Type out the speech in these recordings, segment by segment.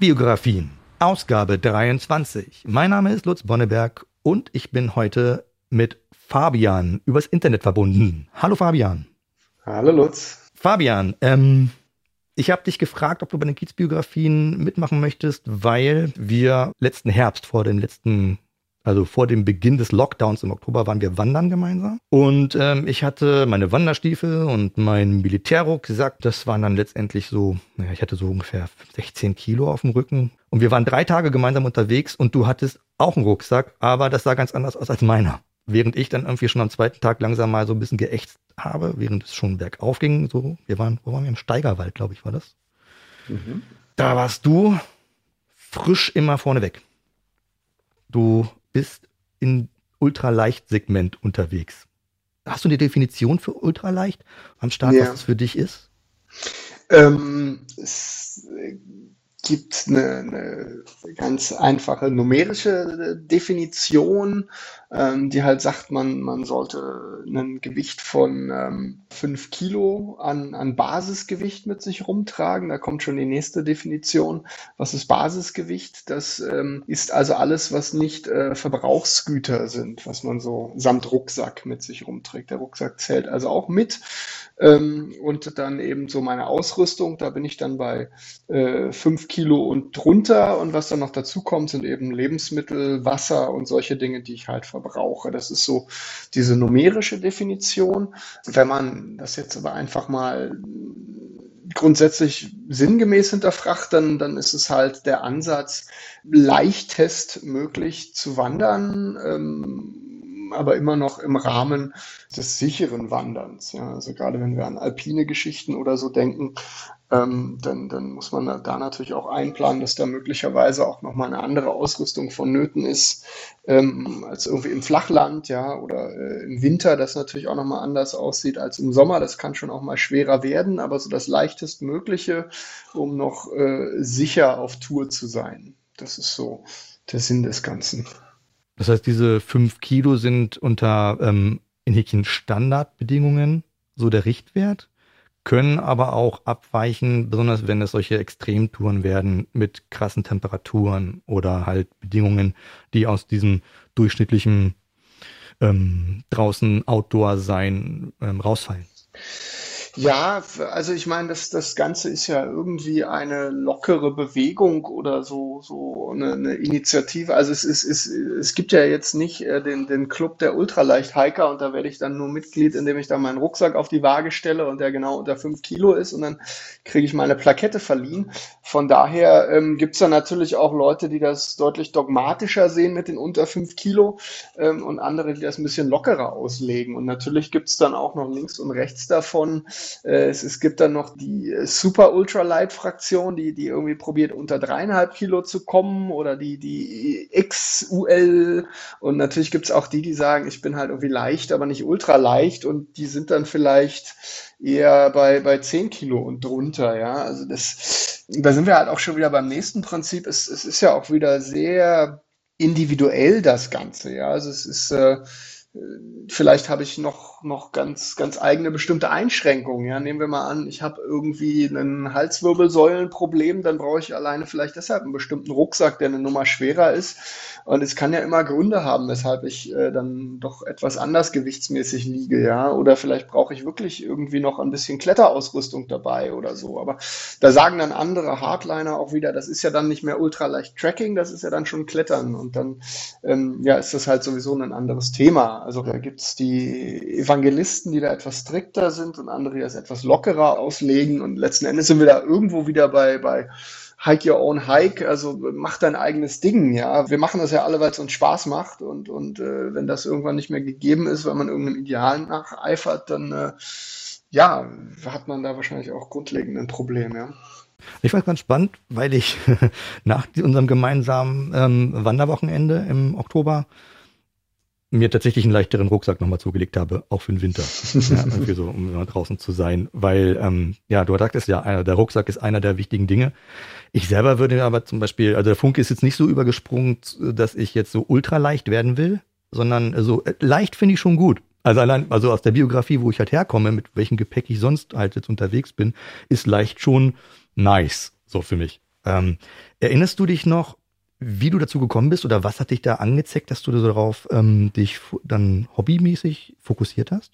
Kiezbiografien, Ausgabe 23. Mein Name ist Lutz Bonneberg und ich bin heute mit Fabian übers Internet verbunden. Hallo Fabian. Hallo Lutz. Fabian, ähm, ich habe dich gefragt, ob du bei den Kiezbiografien mitmachen möchtest, weil wir letzten Herbst vor dem letzten also vor dem Beginn des Lockdowns im Oktober waren wir wandern gemeinsam. Und ähm, ich hatte meine Wanderstiefel und mein Militärrucksack. Das waren dann letztendlich so, naja, ich hatte so ungefähr 16 Kilo auf dem Rücken. Und wir waren drei Tage gemeinsam unterwegs und du hattest auch einen Rucksack, aber das sah ganz anders aus als meiner. Während ich dann irgendwie schon am zweiten Tag langsam mal so ein bisschen geächtzt habe, während es schon bergauf ging, so, wir waren, wo waren wir? Im Steigerwald, glaube ich, war das. Mhm. Da warst du frisch immer vorne weg. Du bist in Ultraleicht-Segment unterwegs. Hast du eine Definition für Ultraleicht am Start, ja. was es für dich ist? Ähm, es gibt eine, eine ganz einfache numerische Definition, ähm, die halt sagt, man, man sollte ein Gewicht von ähm, 5 Kilo an, an Basisgewicht mit sich rumtragen. Da kommt schon die nächste Definition. Was ist Basisgewicht? Das ähm, ist also alles, was nicht äh, Verbrauchsgüter sind, was man so samt Rucksack mit sich rumträgt. Der Rucksack zählt also auch mit. Ähm, und dann eben so meine Ausrüstung, da bin ich dann bei äh, fünf Kilo und drunter. Und was dann noch dazu kommt, sind eben Lebensmittel, Wasser und solche Dinge, die ich halt verbrauche. Das ist so diese numerische Definition. Wenn man das jetzt aber einfach mal grundsätzlich sinngemäß hinterfragt, dann, dann ist es halt der Ansatz, leichtest möglich zu wandern. Ähm, aber immer noch im Rahmen des sicheren Wanderns. Ja, also gerade wenn wir an alpine Geschichten oder so denken, ähm, dann, dann muss man da natürlich auch einplanen, dass da möglicherweise auch nochmal eine andere Ausrüstung vonnöten ist ähm, als irgendwie im Flachland, ja, oder äh, im Winter, das natürlich auch nochmal anders aussieht als im Sommer. Das kann schon auch mal schwerer werden, aber so das leichtestmögliche, um noch äh, sicher auf Tour zu sein. Das ist so der Sinn des Ganzen. Das heißt, diese fünf Kilo sind unter ähm, in Häkchen Standardbedingungen so der Richtwert, können aber auch abweichen, besonders wenn es solche Extremtouren werden mit krassen Temperaturen oder halt Bedingungen, die aus diesem durchschnittlichen ähm, draußen Outdoor sein ähm, rausfallen. Ja, also ich meine, das, das Ganze ist ja irgendwie eine lockere Bewegung oder so, so eine, eine Initiative. Also es, ist, es, es gibt ja jetzt nicht äh, den, den Club der Ultraleicht-Hiker und da werde ich dann nur Mitglied, indem ich da meinen Rucksack auf die Waage stelle und der genau unter fünf Kilo ist und dann kriege ich meine Plakette verliehen. Von daher ähm, gibt es da natürlich auch Leute, die das deutlich dogmatischer sehen mit den unter fünf Kilo ähm, und andere, die das ein bisschen lockerer auslegen. Und natürlich gibt es dann auch noch links und rechts davon es, es gibt dann noch die äh, Super Ultra Light Fraktion, die, die irgendwie probiert unter dreieinhalb Kilo zu kommen oder die, die XUL und natürlich gibt es auch die, die sagen, ich bin halt irgendwie leicht, aber nicht ultra leicht und die sind dann vielleicht eher bei, bei 10 Kilo und drunter, ja. Also das, da sind wir halt auch schon wieder beim nächsten Prinzip. Es, es ist ja auch wieder sehr individuell das Ganze, ja. Also es ist äh, vielleicht habe ich noch, noch ganz, ganz eigene bestimmte Einschränkungen. Ja, nehmen wir mal an, ich habe irgendwie ein Halswirbelsäulenproblem, dann brauche ich alleine vielleicht deshalb einen bestimmten Rucksack, der eine Nummer schwerer ist. Und es kann ja immer Gründe haben, weshalb ich äh, dann doch etwas anders gewichtsmäßig liege, ja. Oder vielleicht brauche ich wirklich irgendwie noch ein bisschen Kletterausrüstung dabei oder so. Aber da sagen dann andere Hardliner auch wieder, das ist ja dann nicht mehr ultraleicht Tracking, das ist ja dann schon Klettern. Und dann ähm, ja, ist das halt sowieso ein anderes Thema. Also da gibt es die Evangelisten, die da etwas strikter sind und andere, die das etwas lockerer auslegen. Und letzten Endes sind wir da irgendwo wieder bei, bei Hike Your Own Hike, also mach dein eigenes Ding, ja. Wir machen das ja alle, weil es uns Spaß macht und, und äh, wenn das irgendwann nicht mehr gegeben ist, weil man irgendeinem Ideal nacheifert, dann äh, ja, hat man da wahrscheinlich auch grundlegend ein Problem, ja. Ich fand es ganz spannend, weil ich nach unserem gemeinsamen ähm, Wanderwochenende im Oktober mir tatsächlich einen leichteren Rucksack nochmal zugelegt habe, auch für den Winter. ja, irgendwie so, um draußen zu sein. Weil, ähm, ja, du sagtest ja, der Rucksack ist einer der wichtigen Dinge. Ich selber würde aber zum Beispiel, also der Funke ist jetzt nicht so übergesprungen, dass ich jetzt so ultra leicht werden will, sondern so äh, leicht finde ich schon gut. Also allein, also aus der Biografie, wo ich halt herkomme, mit welchem Gepäck ich sonst halt jetzt unterwegs bin, ist leicht schon nice, so für mich. Ähm, erinnerst du dich noch, wie du dazu gekommen bist oder was hat dich da angezeckt, dass du darauf ähm, dich dann hobbymäßig fokussiert hast?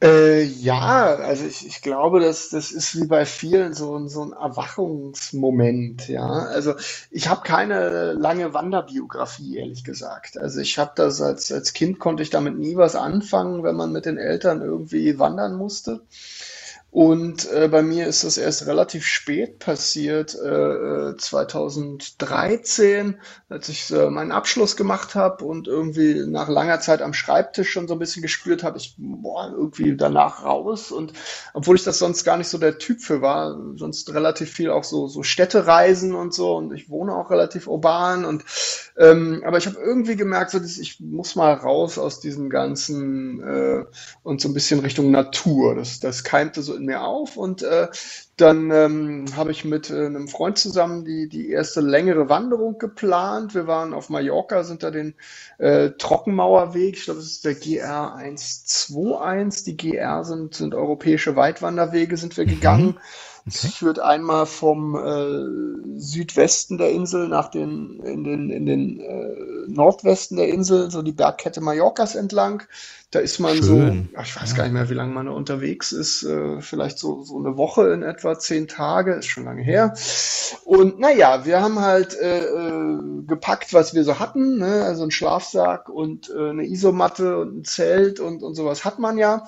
Äh, ja, also ich, ich glaube, dass das ist wie bei vielen so, so ein Erwachungsmoment, ja. Also ich habe keine lange Wanderbiografie, ehrlich gesagt. Also ich habe das als, als Kind konnte ich damit nie was anfangen, wenn man mit den Eltern irgendwie wandern musste. Und äh, bei mir ist das erst relativ spät passiert, äh, 2013, äh, als ich äh, meinen Abschluss gemacht habe und irgendwie nach langer Zeit am Schreibtisch schon so ein bisschen gespürt habe, ich boah, irgendwie danach raus. Und obwohl ich das sonst gar nicht so der Typ für war, sonst relativ viel auch so, so Städtereisen und so und ich wohne auch relativ urban und ähm, aber ich habe irgendwie gemerkt, so, dass ich muss mal raus aus diesem ganzen äh, und so ein bisschen Richtung Natur. Das, das keimte so in mir auf und äh, dann ähm, habe ich mit äh, einem Freund zusammen die, die erste längere Wanderung geplant. Wir waren auf Mallorca, sind da den äh, Trockenmauerweg, ich glaube, das ist der GR 121. Die GR sind, sind europäische Weitwanderwege, sind wir mhm. Es okay. führt einmal vom äh, Südwesten der Insel nach den, in den, in den äh, Nordwesten der Insel, so die Bergkette Mallorcas entlang. Da ist man Schön. so, ich weiß ja. gar nicht mehr, wie lange man unterwegs ist, äh, vielleicht so, so eine Woche in etwa zehn Tage, ist schon lange her. Und naja, wir haben halt äh, äh, gepackt, was wir so hatten, ne? also ein Schlafsack und äh, eine Isomatte und ein Zelt und, und sowas hat man ja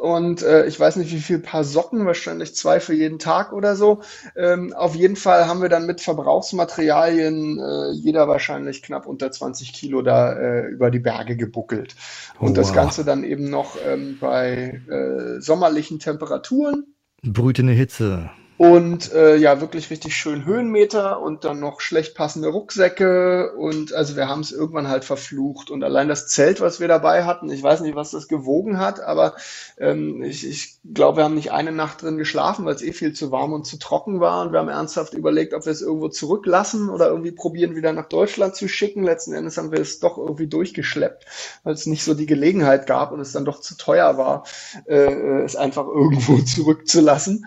und äh, ich weiß nicht, wie viel Paar Socken, wahrscheinlich zwei für jeden Tag oder so. Ähm, auf jeden Fall haben wir dann mit Verbrauchsmaterialien äh, jeder wahrscheinlich knapp unter 20 Kilo da äh, über die Berge gebuckelt. Und oh, das Ganze dann eben noch ähm, bei äh, sommerlichen Temperaturen. Brütende Hitze und äh, ja, wirklich richtig schön Höhenmeter und dann noch schlecht passende Rucksäcke und also wir haben es irgendwann halt verflucht und allein das Zelt, was wir dabei hatten, ich weiß nicht, was das gewogen hat, aber ähm, ich, ich glaube, wir haben nicht eine Nacht drin geschlafen, weil es eh viel zu warm und zu trocken war und wir haben ernsthaft überlegt, ob wir es irgendwo zurücklassen oder irgendwie probieren, wieder nach Deutschland zu schicken. Letzten Endes haben wir es doch irgendwie durchgeschleppt, weil es nicht so die Gelegenheit gab und es dann doch zu teuer war, äh, es einfach irgendwo zurückzulassen.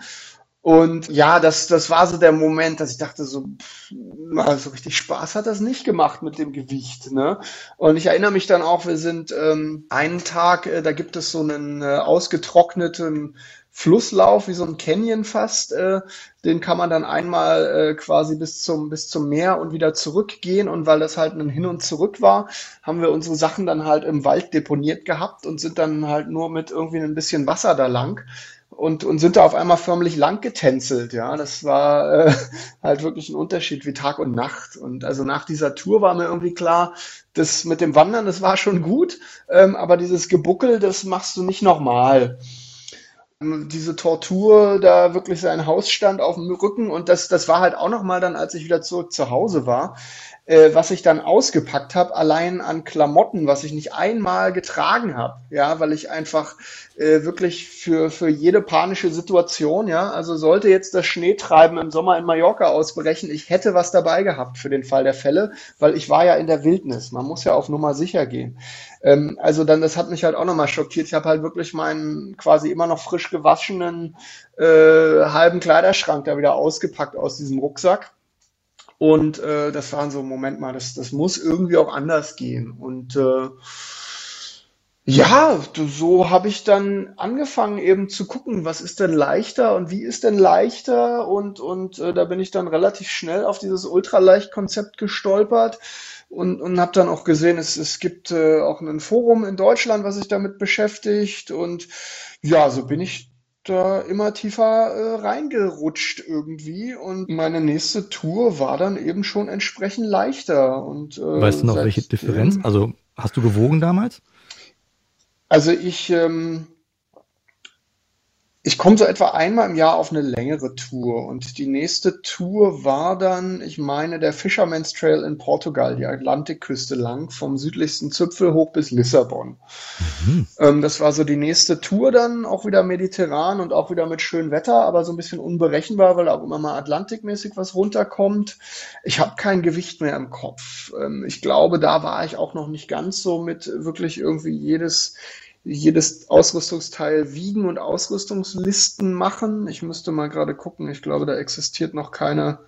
Und ja, das, das war so der Moment, dass ich dachte, so, pff, so richtig Spaß hat das nicht gemacht mit dem Gewicht. Ne? Und ich erinnere mich dann auch, wir sind ähm, einen Tag, äh, da gibt es so einen äh, ausgetrockneten Flusslauf, wie so ein Canyon fast. Äh, den kann man dann einmal äh, quasi bis zum, bis zum Meer und wieder zurückgehen. Und weil das halt ein Hin und Zurück war, haben wir unsere Sachen dann halt im Wald deponiert gehabt und sind dann halt nur mit irgendwie ein bisschen Wasser da lang und, und sind da auf einmal förmlich lang getänzelt, ja. Das war äh, halt wirklich ein Unterschied wie Tag und Nacht. Und also nach dieser Tour war mir irgendwie klar, das mit dem Wandern, das war schon gut, ähm, aber dieses Gebuckel, das machst du nicht nochmal. Diese Tortur, da wirklich sein Haus stand auf dem Rücken und das, das war halt auch nochmal dann, als ich wieder zurück zu Hause war, äh, was ich dann ausgepackt habe, allein an Klamotten, was ich nicht einmal getragen habe, ja, weil ich einfach äh, wirklich für, für jede panische Situation, ja, also sollte jetzt das Schneetreiben im Sommer in Mallorca ausbrechen, ich hätte was dabei gehabt für den Fall der Fälle, weil ich war ja in der Wildnis, man muss ja auf Nummer sicher gehen. Ähm, also dann, das hat mich halt auch nochmal schockiert. Ich habe halt wirklich meinen quasi immer noch frisch gewaschenen äh, halben Kleiderschrank da wieder ausgepackt aus diesem Rucksack und äh, das war so, Moment mal, das, das muss irgendwie auch anders gehen. Und äh, ja, so habe ich dann angefangen eben zu gucken, was ist denn leichter und wie ist denn leichter und und äh, da bin ich dann relativ schnell auf dieses Ultraleicht-Konzept gestolpert und und habe dann auch gesehen, es es gibt äh, auch ein Forum in Deutschland, was sich damit beschäftigt und ja, so bin ich da immer tiefer äh, reingerutscht irgendwie und meine nächste Tour war dann eben schon entsprechend leichter. Und, äh, weißt du noch, welche Differenz? Also hast du gewogen damals? Also ich, ähm, ich komme so etwa einmal im Jahr auf eine längere Tour und die nächste Tour war dann, ich meine, der Fisherman's Trail in Portugal, die Atlantikküste lang, vom südlichsten Zipfel hoch bis Lissabon. Mhm. Ähm, das war so die nächste Tour dann, auch wieder mediterran und auch wieder mit schönem Wetter, aber so ein bisschen unberechenbar, weil auch immer mal atlantikmäßig was runterkommt. Ich habe kein Gewicht mehr im Kopf. Ähm, ich glaube, da war ich auch noch nicht ganz so mit wirklich irgendwie jedes jedes Ausrüstungsteil wiegen und Ausrüstungslisten machen. Ich müsste mal gerade gucken. Ich glaube, da existiert noch keine,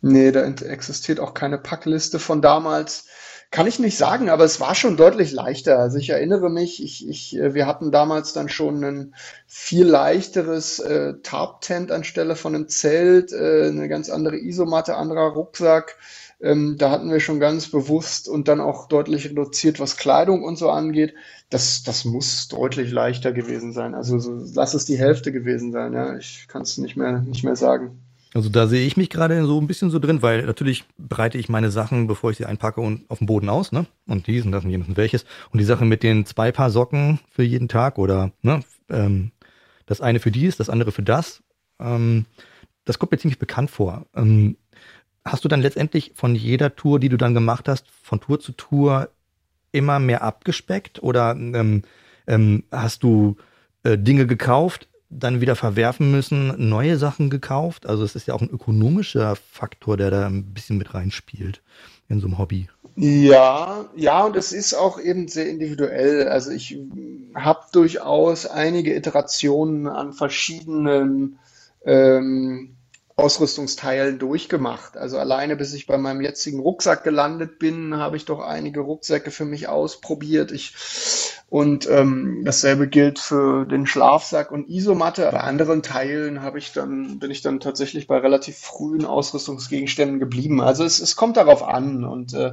nee, da existiert auch keine Packliste von damals. Kann ich nicht sagen, aber es war schon deutlich leichter. Also ich erinnere mich, ich, ich, äh, wir hatten damals dann schon ein viel leichteres äh, Tarp-Tent anstelle von einem Zelt, äh, eine ganz andere Isomatte, anderer Rucksack. Ähm, da hatten wir schon ganz bewusst und dann auch deutlich reduziert, was Kleidung und so angeht. Das, das muss deutlich leichter gewesen sein. Also so, lass es die Hälfte gewesen sein. Ja, ich kann es nicht mehr, nicht mehr sagen. Also da sehe ich mich gerade so ein bisschen so drin, weil natürlich breite ich meine Sachen, bevor ich sie einpacke, und auf dem Boden aus, ne? Und diesen, das und jenes und welches. Und die Sache mit den zwei Paar Socken für jeden Tag oder ne, ähm, das eine für dies, das andere für das, ähm, das kommt mir ziemlich bekannt vor. Ähm, hast du dann letztendlich von jeder Tour, die du dann gemacht hast, von Tour zu Tour immer mehr abgespeckt oder ähm, ähm, hast du äh, Dinge gekauft, dann wieder verwerfen müssen, neue Sachen gekauft. Also es ist ja auch ein ökonomischer Faktor, der da ein bisschen mit reinspielt in so einem Hobby. Ja, ja, und es ist auch eben sehr individuell. Also ich habe durchaus einige Iterationen an verschiedenen ähm, Ausrüstungsteilen durchgemacht. Also alleine bis ich bei meinem jetzigen Rucksack gelandet bin, habe ich doch einige Rucksäcke für mich ausprobiert. Ich und ähm, dasselbe gilt für den Schlafsack und Isomatte. Bei anderen Teilen habe ich dann, bin ich dann tatsächlich bei relativ frühen Ausrüstungsgegenständen geblieben. Also es, es kommt darauf an. Und äh,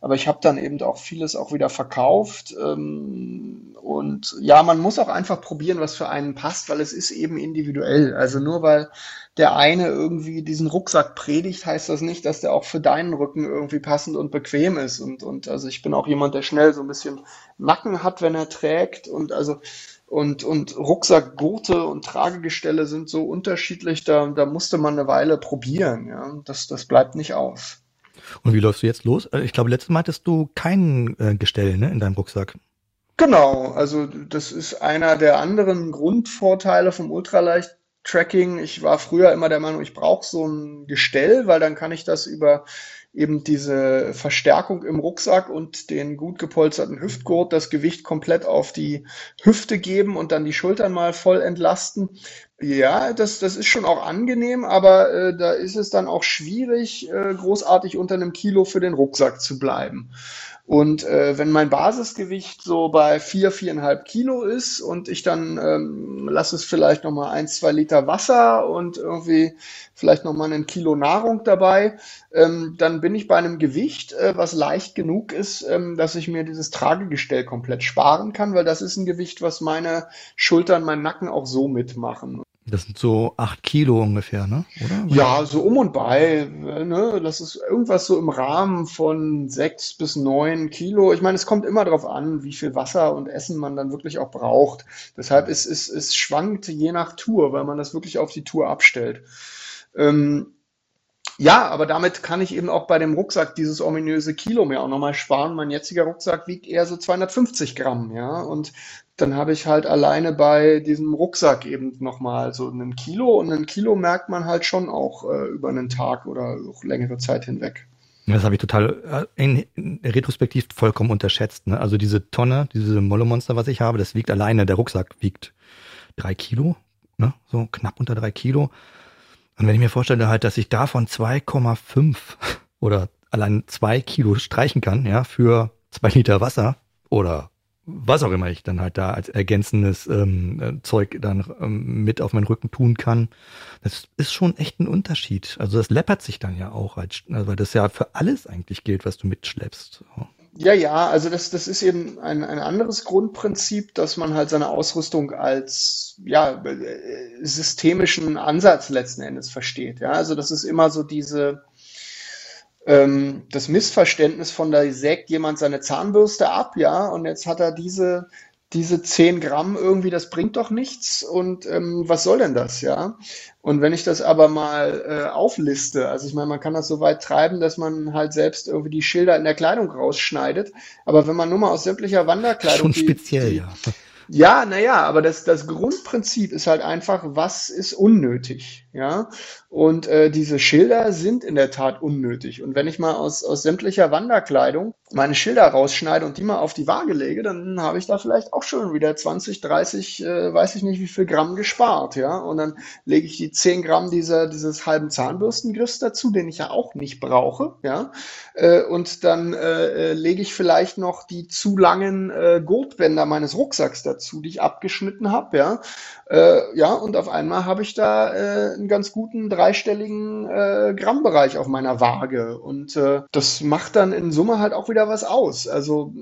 aber ich habe dann eben auch vieles auch wieder verkauft. Ähm, und ja, man muss auch einfach probieren, was für einen passt, weil es ist eben individuell. Also nur weil der eine irgendwie diesen Rucksack predigt, heißt das nicht, dass der auch für deinen Rücken irgendwie passend und bequem ist. Und, und also ich bin auch jemand, der schnell so ein bisschen Nacken hat, wenn er trägt. Und also und, und Rucksackgurte und Tragegestelle sind so unterschiedlich, da, da musste man eine Weile probieren. Ja. Das, das bleibt nicht aus. Und wie läufst du jetzt los? Äh, ich glaube, letztes Mal hattest du kein äh, Gestell ne, in deinem Rucksack. Genau, also das ist einer der anderen Grundvorteile vom Ultraleicht Tracking. Ich war früher immer der Meinung, ich brauche so ein Gestell, weil dann kann ich das über eben diese Verstärkung im Rucksack und den gut gepolsterten Hüftgurt das Gewicht komplett auf die Hüfte geben und dann die Schultern mal voll entlasten. Ja, das, das ist schon auch angenehm, aber äh, da ist es dann auch schwierig, äh, großartig unter einem Kilo für den Rucksack zu bleiben. Und äh, wenn mein Basisgewicht so bei vier, viereinhalb Kilo ist und ich dann ähm, lasse es vielleicht nochmal ein, zwei Liter Wasser und irgendwie vielleicht nochmal ein Kilo Nahrung dabei, ähm, dann bin ich bei einem Gewicht, äh, was leicht genug ist, ähm, dass ich mir dieses Tragegestell komplett sparen kann, weil das ist ein Gewicht, was meine Schultern, mein Nacken auch so mitmachen. Das sind so acht Kilo ungefähr, ne? Oder? Ja, so um und bei. Ne? Das ist irgendwas so im Rahmen von sechs bis neun Kilo. Ich meine, es kommt immer darauf an, wie viel Wasser und Essen man dann wirklich auch braucht. Deshalb ist es, es schwankt je nach Tour, weil man das wirklich auf die Tour abstellt. Ähm, ja, aber damit kann ich eben auch bei dem Rucksack dieses ominöse Kilo mir auch nochmal sparen. Mein jetziger Rucksack wiegt eher so 250 Gramm, ja. Und dann habe ich halt alleine bei diesem Rucksack eben nochmal so einen Kilo und ein Kilo merkt man halt schon auch äh, über einen Tag oder auch längere Zeit hinweg. Das habe ich total äh, in, in, retrospektiv vollkommen unterschätzt. Ne? Also diese Tonne, diese Molle-Monster, was ich habe, das wiegt alleine, der Rucksack wiegt drei Kilo, ne? so knapp unter drei Kilo. Und wenn ich mir vorstelle halt, dass ich davon 2,5 oder allein zwei Kilo streichen kann, ja, für zwei Liter Wasser oder was auch immer ich dann halt da als ergänzendes ähm, äh, Zeug dann ähm, mit auf meinen Rücken tun kann. Das ist schon echt ein Unterschied. Also das läppert sich dann ja auch, als, also weil das ja für alles eigentlich gilt, was du mitschleppst. Ja, ja, also das, das ist eben ein, ein anderes Grundprinzip, dass man halt seine Ausrüstung als ja, äh, systemischen Ansatz letzten Endes versteht. Ja, also das ist immer so diese, ähm, das Missverständnis von da sägt jemand seine Zahnbürste ab, ja, und jetzt hat er diese, diese 10 Gramm irgendwie, das bringt doch nichts und ähm, was soll denn das, ja? Und wenn ich das aber mal äh, aufliste, also ich meine, man kann das so weit treiben, dass man halt selbst irgendwie die Schilder in der Kleidung rausschneidet, aber wenn man nur mal aus sämtlicher Wanderkleidung... Schon speziell, die, ja. Ja, naja, aber das, das Grundprinzip ist halt einfach, was ist unnötig? ja. Und äh, diese Schilder sind in der Tat unnötig. Und wenn ich mal aus, aus sämtlicher Wanderkleidung meine Schilder rausschneide und die mal auf die Waage lege, dann habe ich da vielleicht auch schon wieder 20, 30, äh, weiß ich nicht wie viel Gramm gespart, ja. Und dann lege ich die 10 Gramm dieser, dieses halben Zahnbürstengriffs dazu, den ich ja auch nicht brauche, ja. Äh, und dann äh, äh, lege ich vielleicht noch die zu langen äh, Gurtbänder meines Rucksacks dazu, die ich abgeschnitten habe, ja. Äh, ja, und auf einmal habe ich da äh, einen ganz guten dreistelligen äh, Grammbereich auf meiner Waage. Und äh, das macht dann in Summe halt auch wieder was aus. Also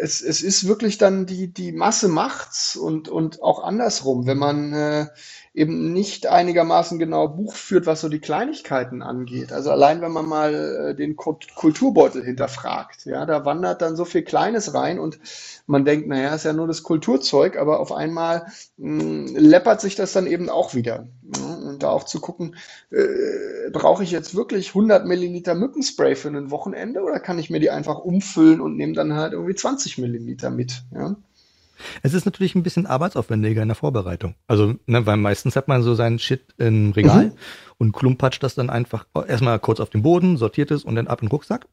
es, es ist wirklich dann die, die Masse macht's und, und auch andersrum, wenn man äh, eben nicht einigermaßen genau Buch führt, was so die Kleinigkeiten angeht. Also allein wenn man mal äh, den Kulturbeutel hinterfragt, ja, da wandert dann so viel Kleines rein und man denkt, naja, ist ja nur das Kulturzeug, aber auf einmal mh, hm, läppert sich das dann eben auch wieder. Ja, und da auch zu gucken, äh, brauche ich jetzt wirklich 100 Milliliter Mückenspray für ein Wochenende oder kann ich mir die einfach umfüllen und nehme dann halt irgendwie 20 Milliliter mit, ja? Es ist natürlich ein bisschen arbeitsaufwendiger in der Vorbereitung. Also, ne, weil meistens hat man so seinen Shit im Regal mhm. und klumpatscht das dann einfach erstmal kurz auf den Boden, sortiert es und dann ab in den Rucksack.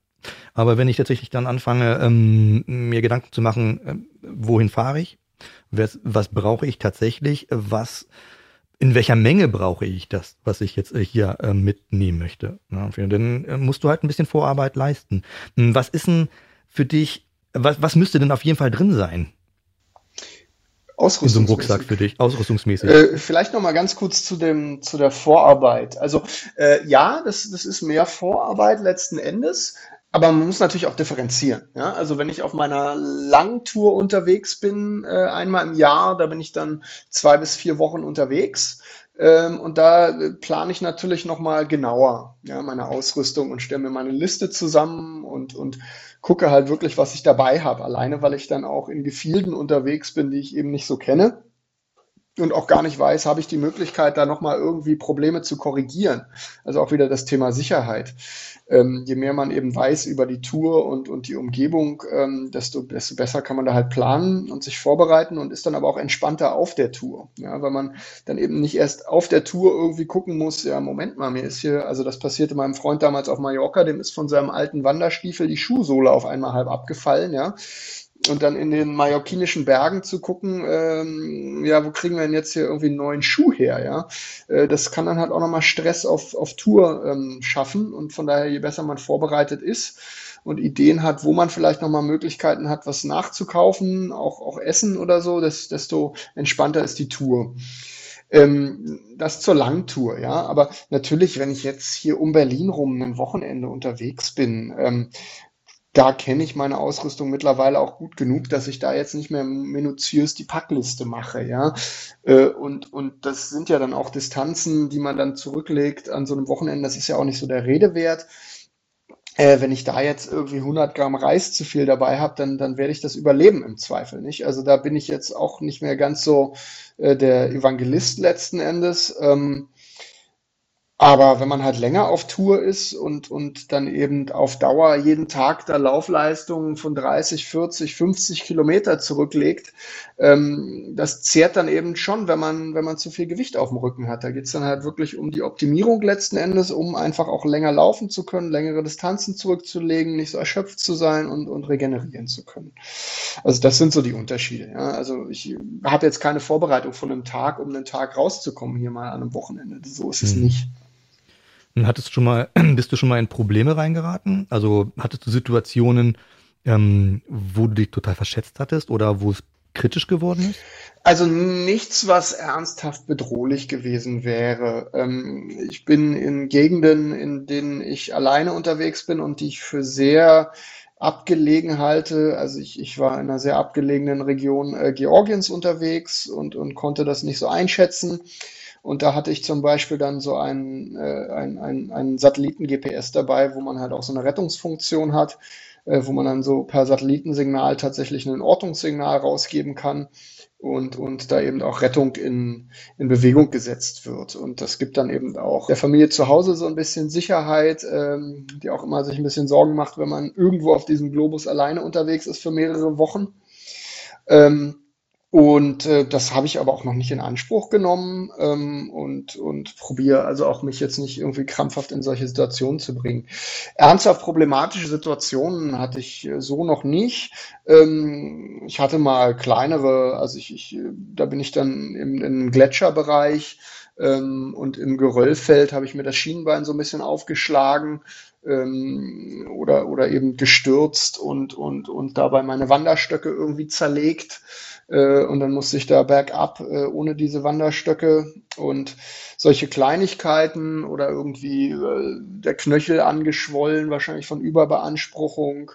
Aber wenn ich tatsächlich dann anfange, ähm, mir Gedanken zu machen, äh, wohin fahre ich, was, was brauche ich tatsächlich, was in welcher Menge brauche ich das, was ich jetzt äh, hier äh, mitnehmen möchte. Ja, dann äh, musst du halt ein bisschen Vorarbeit leisten. Hm, was ist denn für dich, was, was müsste denn auf jeden Fall drin sein? In so Rucksack für dich, ausrüstungsmäßig. Äh, vielleicht noch mal ganz kurz zu dem zu der Vorarbeit. Also äh, ja, das das ist mehr Vorarbeit letzten Endes, aber man muss natürlich auch differenzieren. Ja? Also wenn ich auf meiner Langtour unterwegs bin, äh, einmal im Jahr, da bin ich dann zwei bis vier Wochen unterwegs. Ähm, und da äh, plane ich natürlich noch mal genauer ja, meine Ausrüstung und stelle mir meine Liste zusammen und, und gucke halt wirklich, was ich dabei habe. Alleine, weil ich dann auch in Gefilden unterwegs bin, die ich eben nicht so kenne und auch gar nicht weiß, habe ich die Möglichkeit, da nochmal irgendwie Probleme zu korrigieren. Also auch wieder das Thema Sicherheit. Ähm, je mehr man eben weiß über die Tour und, und die Umgebung, ähm, desto, desto besser kann man da halt planen und sich vorbereiten und ist dann aber auch entspannter auf der Tour. Ja, weil man dann eben nicht erst auf der Tour irgendwie gucken muss, ja, Moment mal, mir ist hier, also das passierte meinem Freund damals auf Mallorca, dem ist von seinem alten Wanderstiefel die Schuhsohle auf einmal halb abgefallen, ja und dann in den mallorquinischen Bergen zu gucken, ähm, ja, wo kriegen wir denn jetzt hier irgendwie einen neuen Schuh her, ja? Äh, das kann dann halt auch nochmal Stress auf, auf Tour ähm, schaffen und von daher, je besser man vorbereitet ist und Ideen hat, wo man vielleicht nochmal Möglichkeiten hat, was nachzukaufen, auch, auch Essen oder so, das, desto entspannter ist die Tour. Ähm, das zur Langtour, ja. Aber natürlich, wenn ich jetzt hier um Berlin rum ein Wochenende unterwegs bin, ähm, da kenne ich meine Ausrüstung mittlerweile auch gut genug, dass ich da jetzt nicht mehr minutiös die Packliste mache, ja. Äh, und, und das sind ja dann auch Distanzen, die man dann zurücklegt an so einem Wochenende. Das ist ja auch nicht so der Rede wert. Äh, wenn ich da jetzt irgendwie 100 Gramm Reis zu viel dabei habe, dann, dann werde ich das überleben im Zweifel, nicht? Also da bin ich jetzt auch nicht mehr ganz so äh, der Evangelist letzten Endes. Ähm, aber wenn man halt länger auf Tour ist und, und dann eben auf Dauer jeden Tag da Laufleistungen von 30, 40, 50 Kilometer zurücklegt, ähm, das zehrt dann eben schon, wenn man, wenn man zu viel Gewicht auf dem Rücken hat. Da geht's dann halt wirklich um die Optimierung letzten Endes, um einfach auch länger laufen zu können, längere Distanzen zurückzulegen, nicht so erschöpft zu sein und, und regenerieren zu können. Also das sind so die Unterschiede. Ja. Also ich habe jetzt keine Vorbereitung von einem Tag, um einen Tag rauszukommen hier mal an einem Wochenende. So ist es hm. nicht. Hattest du schon mal, bist du schon mal in Probleme reingeraten? Also hattest du Situationen, ähm, wo du dich total verschätzt hattest oder wo es kritisch geworden ist? Also nichts, was ernsthaft bedrohlich gewesen wäre. Ähm, ich bin in Gegenden, in denen ich alleine unterwegs bin und die ich für sehr abgelegen halte. Also ich, ich war in einer sehr abgelegenen Region äh, Georgiens unterwegs und, und konnte das nicht so einschätzen. Und da hatte ich zum Beispiel dann so einen, äh, ein, ein, ein Satelliten-GPS dabei, wo man halt auch so eine Rettungsfunktion hat, äh, wo man dann so per Satellitensignal tatsächlich ein Ortungssignal rausgeben kann und, und da eben auch Rettung in, in Bewegung gesetzt wird. Und das gibt dann eben auch der Familie zu Hause so ein bisschen Sicherheit, ähm, die auch immer sich ein bisschen Sorgen macht, wenn man irgendwo auf diesem Globus alleine unterwegs ist für mehrere Wochen. Ähm, Und äh, das habe ich aber auch noch nicht in Anspruch genommen ähm, und, und probiere also auch mich jetzt nicht irgendwie krampfhaft in solche Situationen zu bringen. Ernsthaft problematische Situationen hatte ich äh, so noch nicht. Ähm, ich hatte mal kleinere, also ich, ich da bin ich dann im, im Gletscherbereich ähm, und im Geröllfeld habe ich mir das Schienbein so ein bisschen aufgeschlagen ähm, oder, oder eben gestürzt und, und, und dabei meine Wanderstöcke irgendwie zerlegt. Äh, und dann musste ich da bergab äh, ohne diese Wanderstöcke. Und solche Kleinigkeiten oder irgendwie äh, der Knöchel angeschwollen, wahrscheinlich von Überbeanspruchung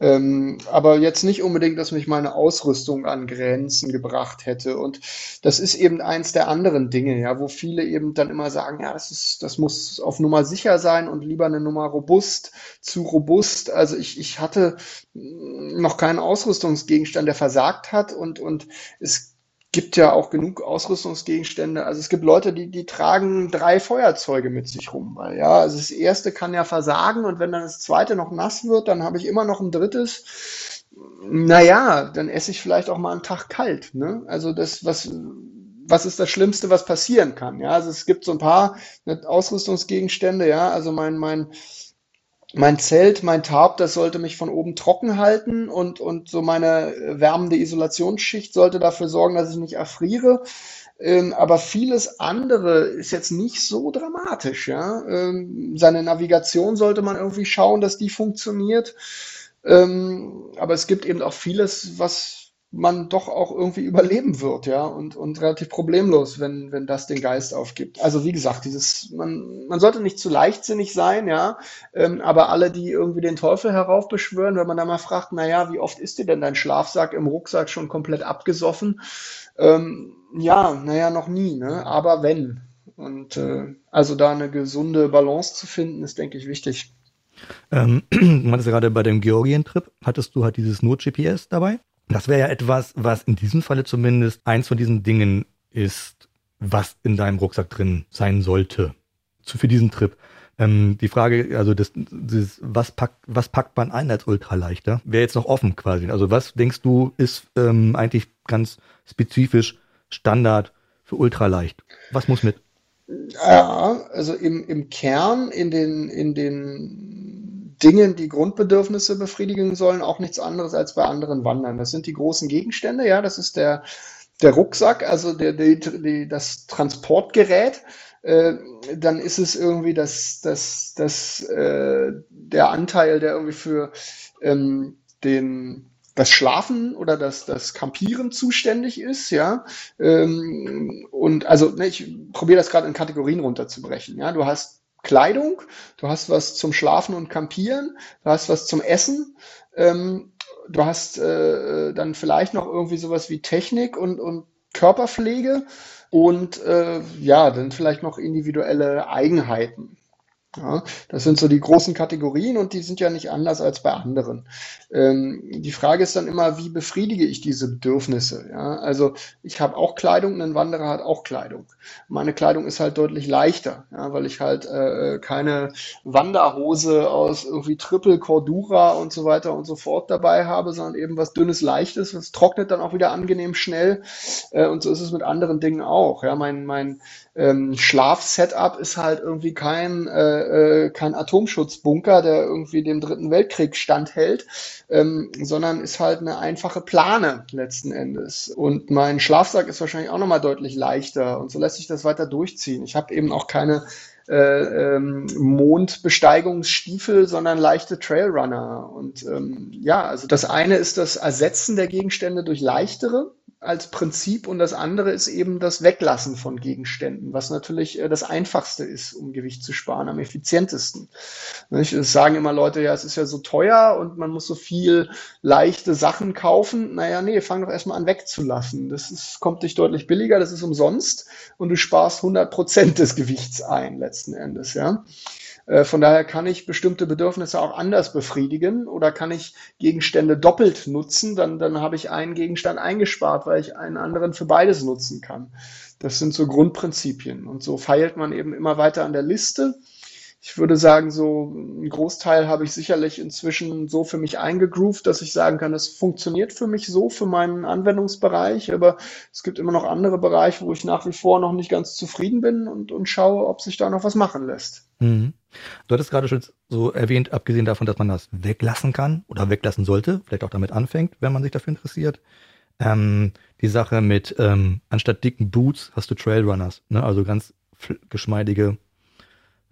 ähm, aber jetzt nicht unbedingt, dass mich meine Ausrüstung an Grenzen gebracht hätte. Und das ist eben eins der anderen Dinge, ja, wo viele eben dann immer sagen, ja, das ist, das muss auf Nummer sicher sein und lieber eine Nummer robust, zu robust. Also ich, ich hatte noch keinen Ausrüstungsgegenstand, der versagt hat und, und es gibt ja auch genug Ausrüstungsgegenstände. Also es gibt Leute, die, die tragen drei Feuerzeuge mit sich rum, ja, also das erste kann ja versagen und wenn dann das zweite noch nass wird, dann habe ich immer noch ein drittes. Naja, dann esse ich vielleicht auch mal einen Tag kalt. Ne? Also das, was, was ist das Schlimmste, was passieren kann? Ja, also es gibt so ein paar Ausrüstungsgegenstände, ja, also mein, mein, mein Zelt, mein Tarp, das sollte mich von oben trocken halten und, und so meine wärmende Isolationsschicht sollte dafür sorgen, dass ich nicht erfriere. Ähm, aber vieles andere ist jetzt nicht so dramatisch. Ja? Ähm, seine Navigation sollte man irgendwie schauen, dass die funktioniert. Ähm, aber es gibt eben auch vieles, was man doch auch irgendwie überleben wird, ja, und, und relativ problemlos, wenn, wenn das den Geist aufgibt. Also wie gesagt, dieses, man, man sollte nicht zu leichtsinnig sein, ja, ähm, aber alle, die irgendwie den Teufel heraufbeschwören, wenn man da mal fragt, naja, wie oft ist dir denn dein Schlafsack im Rucksack schon komplett abgesoffen? Ähm, ja, naja, noch nie, ne? Aber wenn. Und äh, also da eine gesunde Balance zu finden, ist, denke ich, wichtig. Ähm, du hattest gerade bei dem Georgien-Trip, hattest du halt dieses Not-GPS dabei? Das wäre ja etwas, was in diesem Falle zumindest eins von diesen Dingen ist, was in deinem Rucksack drin sein sollte. für diesen Trip. Ähm, die Frage, also das, das, was, packt, was packt man ein als Ultraleichter, wäre jetzt noch offen quasi. Also was denkst du, ist ähm, eigentlich ganz spezifisch Standard für Ultraleicht? Was muss mit? Ja, also im, im Kern, in den, in den Dingen, die Grundbedürfnisse befriedigen sollen, auch nichts anderes als bei anderen Wandern. Das sind die großen Gegenstände, ja, das ist der, der Rucksack, also der, die, die, das Transportgerät. Äh, dann ist es irgendwie das, das, das, äh, der Anteil, der irgendwie für ähm, den, das Schlafen oder das, das Campieren zuständig ist, ja. Ähm, und also, ne, ich probiere das gerade in Kategorien runterzubrechen. Ja, du hast Kleidung, du hast was zum Schlafen und Campieren, du hast was zum Essen, ähm, du hast äh, dann vielleicht noch irgendwie sowas wie Technik und, und Körperpflege. Und äh, ja, dann vielleicht noch individuelle Eigenheiten. Ja, das sind so die großen Kategorien und die sind ja nicht anders als bei anderen. Ähm, die Frage ist dann immer, wie befriedige ich diese Bedürfnisse? Ja, also ich habe auch Kleidung, ein Wanderer hat auch Kleidung. Meine Kleidung ist halt deutlich leichter, ja, weil ich halt äh, keine Wanderhose aus irgendwie Triple Cordura und so weiter und so fort dabei habe, sondern eben was dünnes, leichtes. Das trocknet dann auch wieder angenehm schnell. Äh, und so ist es mit anderen Dingen auch. Ja, mein mein ähm, Schlafsetup ist halt irgendwie kein, äh, äh, kein Atomschutzbunker, der irgendwie dem Dritten Weltkrieg standhält, ähm, sondern ist halt eine einfache Plane letzten Endes. Und mein Schlafsack ist wahrscheinlich auch nochmal deutlich leichter und so lässt sich das weiter durchziehen. Ich habe eben auch keine äh, ähm, Mondbesteigungsstiefel, sondern leichte Trailrunner. Und ähm, ja, also das eine ist das Ersetzen der Gegenstände durch leichtere als Prinzip und das andere ist eben das Weglassen von Gegenständen, was natürlich äh, das Einfachste ist, um Gewicht zu sparen, am effizientesten. Nicht? Es sagen immer Leute, ja, es ist ja so teuer und man muss so viel leichte Sachen kaufen. Naja, nee, fang doch erstmal an wegzulassen. Das ist, kommt dich deutlich billiger, das ist umsonst und du sparst 100 Prozent des Gewichts ein letzten Endes, ja. Äh, von daher kann ich bestimmte Bedürfnisse auch anders befriedigen oder kann ich Gegenstände doppelt nutzen. Dann, dann habe ich einen Gegenstand eingespart, weil ich einen anderen für beides nutzen kann. Das sind so Grundprinzipien. Und so feilt man eben immer weiter an der Liste. ich würde sagen, so ein Großteil habe ich sicherlich inzwischen so für mich eingegroovt, dass ich sagen kann, es funktioniert für mich so, für meinen Anwendungsbereich, aber es gibt immer noch andere Bereiche, wo ich nach wie vor noch nicht ganz zufrieden bin und, und schaue, ob sich da noch was machen lässt. Mhm. Du hattest gerade schon so erwähnt, abgesehen davon, dass man das weglassen kann oder weglassen sollte, vielleicht auch damit anfängt, wenn man sich dafür interessiert. Ähm, die Sache mit, ähm, anstatt dicken Boots hast du Trailrunners, ne? also ganz geschmeidige,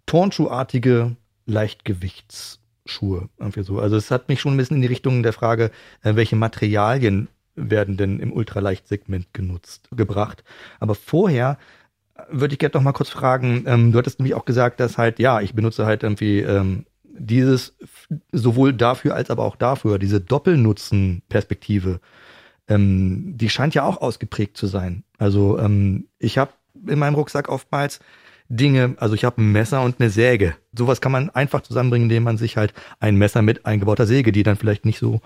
Turnschuhartige Leichtgewichtsschuhe. Irgendwie so. Also es hat mich schon ein bisschen in die Richtung der Frage, äh, welche Materialien werden denn im Ultraleicht-Segment genutzt, gebracht. Aber vorher würde ich gerne noch mal kurz fragen, ähm, du hattest nämlich auch gesagt, dass halt, ja, ich benutze halt irgendwie ähm, dieses sowohl dafür als aber auch dafür, diese Doppelnutzen-Perspektive, ähm, die scheint ja auch ausgeprägt zu sein. Also ähm, ich habe in meinem Rucksack oftmals Dinge, also ich habe ein Messer und eine Säge. Sowas kann man einfach zusammenbringen, indem man sich halt ein Messer mit eingebauter Säge, die dann vielleicht nicht so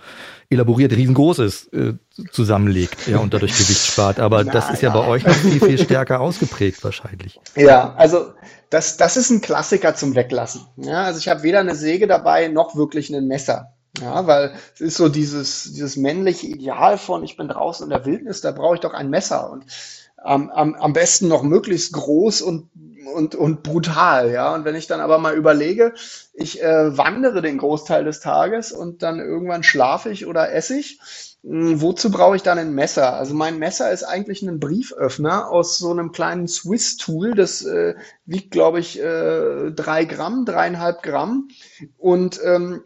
elaboriert riesengroß ist, äh, zusammenlegt ja, und dadurch Gewicht spart. Aber Na, das ist ja, ja bei euch noch viel, viel stärker ausgeprägt wahrscheinlich. Ja, also das, das ist ein Klassiker zum Weglassen. Ja, also ich habe weder eine Säge dabei noch wirklich ein Messer. Ja, weil es ist so dieses, dieses männliche Ideal von, ich bin draußen in der Wildnis, da brauche ich doch ein Messer. Und am, am, am besten noch möglichst groß und, und, und brutal, ja. Und wenn ich dann aber mal überlege, ich äh, wandere den Großteil des Tages und dann irgendwann schlafe ich oder esse ich, hm, wozu brauche ich dann ein Messer? Also mein Messer ist eigentlich ein Brieföffner aus so einem kleinen Swiss-Tool. Das äh, wiegt, glaube ich, äh, drei Gramm, dreieinhalb Gramm. Und ähm,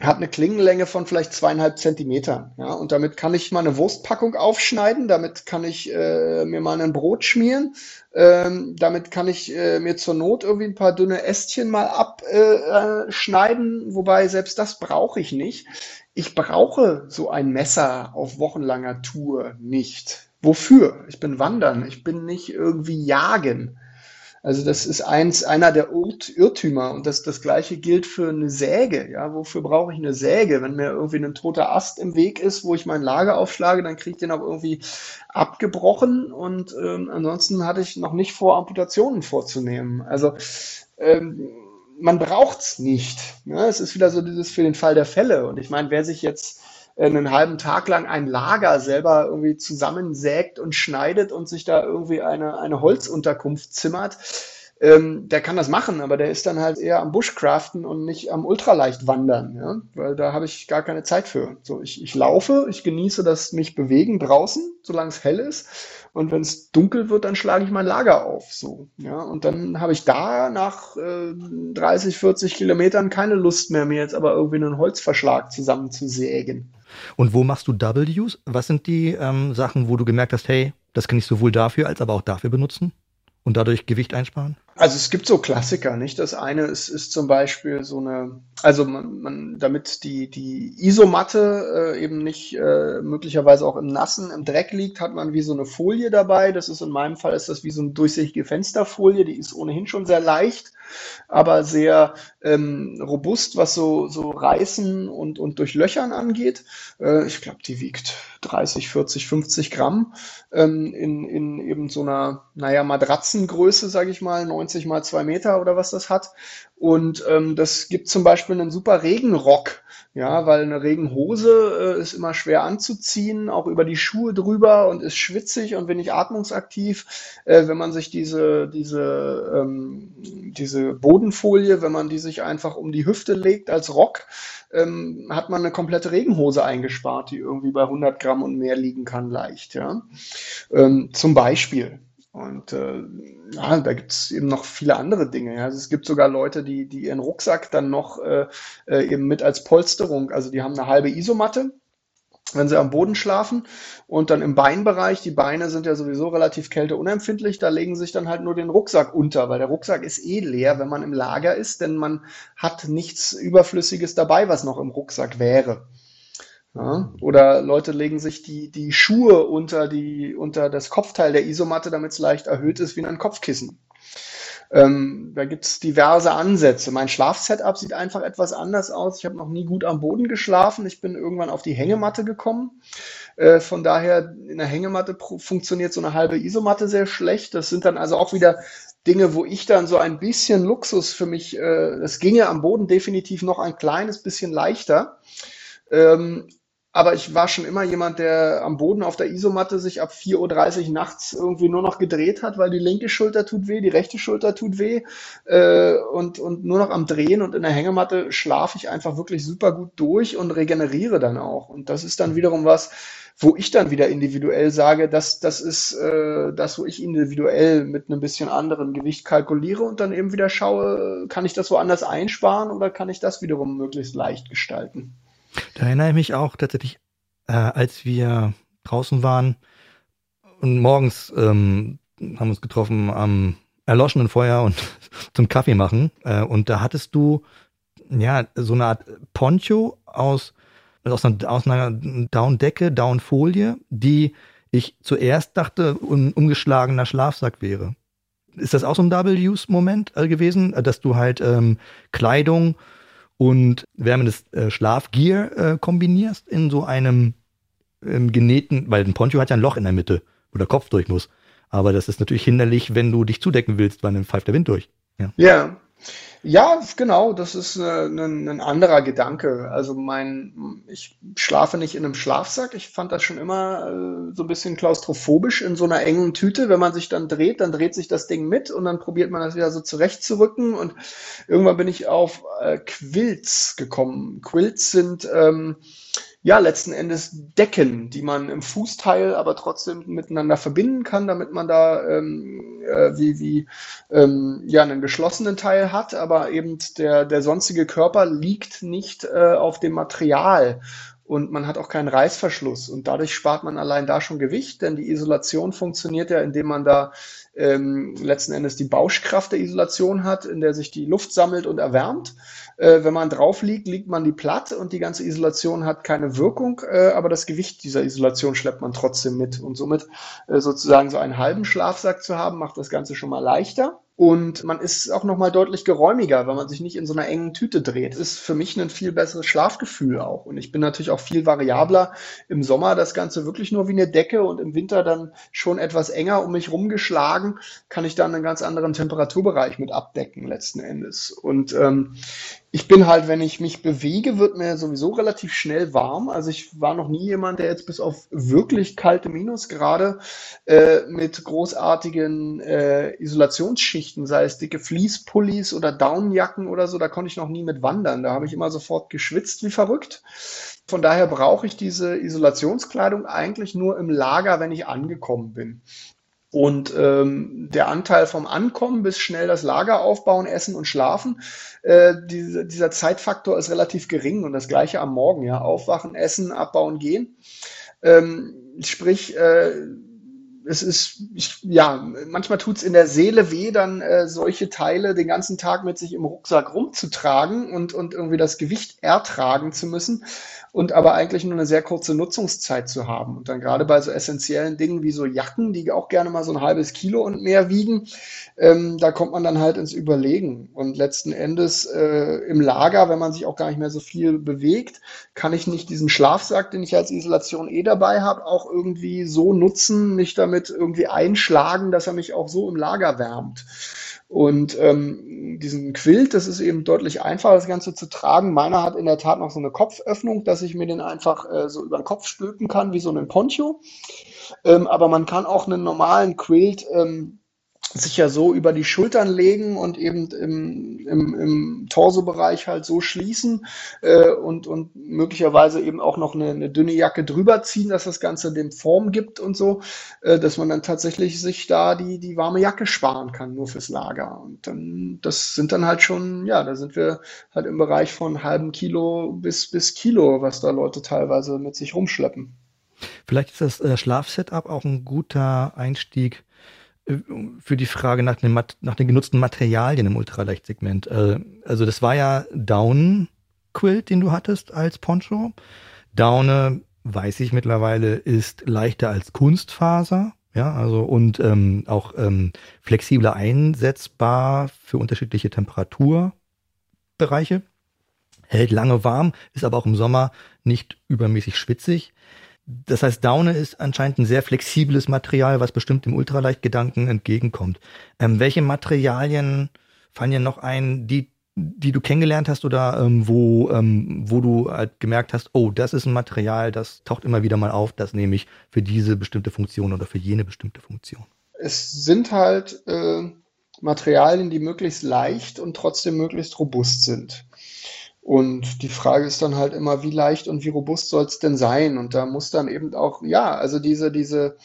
hat eine Klingenlänge von vielleicht zweieinhalb Zentimeter. Ja, und damit kann ich mal eine Wurstpackung aufschneiden, damit kann ich äh, mir mal ein Brot schmieren, ähm, damit kann ich äh, mir zur Not irgendwie ein paar dünne Ästchen mal abschneiden, äh, wobei selbst das brauche ich nicht. Ich brauche so ein Messer auf wochenlanger Tour nicht. Wofür? Ich bin wandern, ich bin nicht irgendwie jagen. Also das ist eins, einer der Irrtümer und das, das gleiche gilt für eine Säge. Ja, wofür brauche ich eine Säge? Wenn mir irgendwie ein toter Ast im Weg ist, wo ich mein Lager aufschlage, dann kriege ich den auch irgendwie abgebrochen und ähm, ansonsten hatte ich noch nicht vor, Amputationen vorzunehmen. Also ähm, man braucht's nicht. Ne? Es ist wieder so dieses für den Fall der Fälle. Und ich meine, wer sich jetzt einen halben Tag lang ein Lager selber irgendwie zusammensägt und schneidet und sich da irgendwie eine, eine Holzunterkunft zimmert, ähm, der kann das machen, aber der ist dann halt eher am Bushcraften und nicht am Ultraleicht wandern, ja? weil da habe ich gar keine Zeit für. So, ich, ich laufe, ich genieße das mich bewegen draußen, solange es hell ist. Und wenn es dunkel wird, dann schlage ich mein Lager auf. So, ja. Und dann habe ich da nach äh, 30, 40 Kilometern keine Lust mehr, mir jetzt aber irgendwie einen Holzverschlag zusammenzusägen. Und wo machst du Ws? Was sind die ähm, Sachen, wo du gemerkt hast, hey, das kann ich sowohl dafür als aber auch dafür benutzen und dadurch Gewicht einsparen? Also es gibt so Klassiker, nicht? Das eine ist, ist zum Beispiel so eine, also man, man damit die, die Isomatte äh, eben nicht äh, möglicherweise auch im Nassen, im Dreck liegt, hat man wie so eine Folie dabei. Das ist in meinem Fall ist das wie so eine durchsichtige Fensterfolie, die ist ohnehin schon sehr leicht aber sehr ähm, robust, was so, so Reißen und, und Durchlöchern angeht. Äh, ich glaube, die wiegt 30, 40, 50 Gramm ähm, in, in eben so einer, naja, Matratzengröße, sage ich mal, 90 mal 2 Meter oder was das hat. Und ähm, das gibt zum Beispiel einen super Regenrock, ja, weil eine Regenhose äh, ist immer schwer anzuziehen, auch über die Schuhe drüber und ist schwitzig und wenig atmungsaktiv. Äh, wenn man sich diese, diese, ähm, diese Bodenfolie, wenn man die sich einfach um die Hüfte legt als Rock, ähm, hat man eine komplette Regenhose eingespart, die irgendwie bei 100 Gramm und mehr liegen kann leicht, ja. Ähm, zum Beispiel. Und äh, ja, da gibt es eben noch viele andere Dinge. Ja. Also es gibt sogar Leute, die, die ihren Rucksack dann noch äh, äh, eben mit als Polsterung, also die haben eine halbe Isomatte, wenn sie am Boden schlafen und dann im Beinbereich, die Beine sind ja sowieso relativ kälteunempfindlich, da legen sich dann halt nur den Rucksack unter, weil der Rucksack ist eh leer, wenn man im Lager ist, denn man hat nichts Überflüssiges dabei, was noch im Rucksack wäre. Ja, oder Leute legen sich die, die Schuhe unter, die, unter das Kopfteil der Isomatte, damit es leicht erhöht ist wie ein Kopfkissen. Ähm, da gibt's diverse Ansätze. Mein Schlafsetup sieht einfach etwas anders aus. Ich habe noch nie gut am Boden geschlafen. Ich bin irgendwann auf die Hängematte gekommen. Äh, von daher in der Hängematte funktioniert so eine halbe Isomatte sehr schlecht. Das sind dann also auch wieder Dinge, wo ich dann so ein bisschen Luxus für mich, äh, es ginge am Boden definitiv noch ein kleines bisschen leichter. Ähm, aber ich war schon immer jemand, der am Boden auf der Isomatte sich ab 4.30 Uhr nachts irgendwie nur noch gedreht hat, weil die linke Schulter tut weh, die rechte Schulter tut weh äh, und, und nur noch am Drehen und in der Hängematte schlafe ich einfach wirklich super gut durch und regeneriere dann auch. Und das ist dann wiederum was, wo ich dann wieder individuell sage, dass das ist äh, das, wo ich individuell mit einem bisschen anderen Gewicht kalkuliere und dann eben wieder schaue, kann ich das woanders einsparen oder kann ich das wiederum möglichst leicht gestalten. Da erinnere ich mich auch tatsächlich, äh, als wir draußen waren und morgens ähm, haben uns getroffen am erloschenen Feuer und zum Kaffee machen. Äh, und da hattest du ja so eine Art Poncho aus, aus einer, aus einer Downdecke, Downfolie, die ich zuerst dachte, ein umgeschlagener Schlafsack wäre. Ist das auch so ein Double-Use-Moment äh, gewesen, dass du halt ähm, Kleidung und wärmendes äh, Schlafgear äh, kombinierst in so einem ähm, genähten, weil ein Poncho hat ja ein Loch in der Mitte, wo der Kopf durch muss. Aber das ist natürlich hinderlich, wenn du dich zudecken willst, weil dann pfeift der Wind durch. Ja. ja. Ja, genau, das ist äh, ein, anderer Gedanke. Also mein, ich schlafe nicht in einem Schlafsack. Ich fand das schon immer äh, so ein bisschen klaustrophobisch in so einer engen Tüte. Wenn man sich dann dreht, dann dreht sich das Ding mit und dann probiert man das wieder so zurechtzurücken. Und irgendwann bin ich auf äh, Quilts gekommen. Quilts sind ähm, ja, letzten Endes Decken, die man im Fußteil aber trotzdem miteinander verbinden kann, damit man da ähm, äh, wie, wie ähm, ja, einen geschlossenen Teil hat, aber eben der, der sonstige Körper liegt nicht äh, auf dem Material und man hat auch keinen Reißverschluss und dadurch spart man allein da schon Gewicht, denn die Isolation funktioniert ja, indem man da ähm, letzten Endes die Bauschkraft der Isolation hat, in der sich die Luft sammelt und erwärmt. Äh, wenn man drauf liegt, liegt man die platt und die ganze Isolation hat keine Wirkung, äh, aber das Gewicht dieser Isolation schleppt man trotzdem mit. Und somit äh, sozusagen so einen halben Schlafsack zu haben, macht das Ganze schon mal leichter. Und man ist auch nochmal deutlich geräumiger, weil man sich nicht in so einer engen Tüte dreht. Das ist für mich ein viel besseres Schlafgefühl auch. Und ich bin natürlich auch viel variabler. Im Sommer das Ganze wirklich nur wie eine Decke und im Winter dann schon etwas enger um mich rumgeschlagen, kann ich dann einen ganz anderen Temperaturbereich mit abdecken letzten Endes. Und ähm, ich bin halt, wenn ich mich bewege, wird mir sowieso relativ schnell warm. Also ich war noch nie jemand, der jetzt bis auf wirklich kalte Minusgrade äh, mit großartigen äh, Isolationsschichten, sei es dicke Fließpullis oder Downjacken oder so, da konnte ich noch nie mit wandern. Da habe ich immer sofort geschwitzt wie verrückt. Von daher brauche ich diese Isolationskleidung eigentlich nur im Lager, wenn ich angekommen bin. Und ähm, der Anteil vom Ankommen bis schnell das Lager aufbauen, essen und schlafen, äh, diese, dieser Zeitfaktor ist relativ gering und das gleiche am Morgen, ja, aufwachen, essen, abbauen, gehen. Ähm, sprich, äh, es ist, ich, ja, manchmal tut's in der Seele weh, dann äh, solche Teile den ganzen Tag mit sich im Rucksack rumzutragen und, und irgendwie das Gewicht ertragen zu müssen und aber eigentlich nur eine sehr kurze Nutzungszeit zu haben. Und dann gerade bei so essentiellen Dingen wie so Jacken, die auch gerne mal so ein halbes Kilo und mehr wiegen, ähm, da kommt man dann halt ins Überlegen. Und letzten Endes äh, im Lager, wenn man sich auch gar nicht mehr so viel bewegt, kann ich nicht diesen Schlafsack, den ich als Isolation eh dabei habe, auch irgendwie so nutzen, mich damit irgendwie einschlagen, dass er mich auch so im Lager wärmt. Und ähm, diesen Quilt, das ist eben deutlich einfacher, das Ganze zu tragen. Meiner hat in der Tat noch so eine Kopföffnung, dass ich mir den einfach äh, so über den Kopf stülpen kann, wie so einen Poncho. Ähm, aber man kann auch einen normalen Quilt ähm, sich ja so über die Schultern legen und eben im, im, im Torso-Bereich halt so schließen äh, und, und möglicherweise eben auch noch eine, eine dünne Jacke drüber ziehen, dass das Ganze dem Form gibt und so, äh, dass man dann tatsächlich sich da die, die warme Jacke sparen kann, nur fürs Lager. Und dann, das sind dann halt schon, ja, da sind wir halt im Bereich von halben Kilo bis, bis Kilo, was da Leute teilweise mit sich rumschleppen. Vielleicht ist das äh, Schlafsetup auch ein guter Einstieg für die Frage nach den, nach den genutzten Materialien im Ultraleichtsegment. Äh, also das war ja Down Quilt, den du hattest als Poncho. Daune, weiß ich mittlerweile, ist leichter als Kunstfaser. Ja, also und ähm, auch ähm, flexibler einsetzbar für unterschiedliche Temperaturbereiche. Hält lange warm, ist aber auch im Sommer nicht übermäßig schwitzig. Das heißt, Daune ist anscheinend ein sehr flexibles Material, was bestimmt dem Ultraleichtgedanken entgegenkommt. Ähm, welche Materialien fallen dir noch ein, die, die du kennengelernt hast oder ähm, wo, ähm, wo du halt gemerkt hast, oh, das ist ein Material, das taucht immer wieder mal auf, das nehme ich für diese bestimmte Funktion oder für jene bestimmte Funktion? Es sind halt äh, Materialien, die möglichst leicht und trotzdem möglichst robust sind. Und die Frage ist dann halt immer, wie leicht und wie robust soll es denn sein? Und da muss dann eben auch, ja, also diese, diese,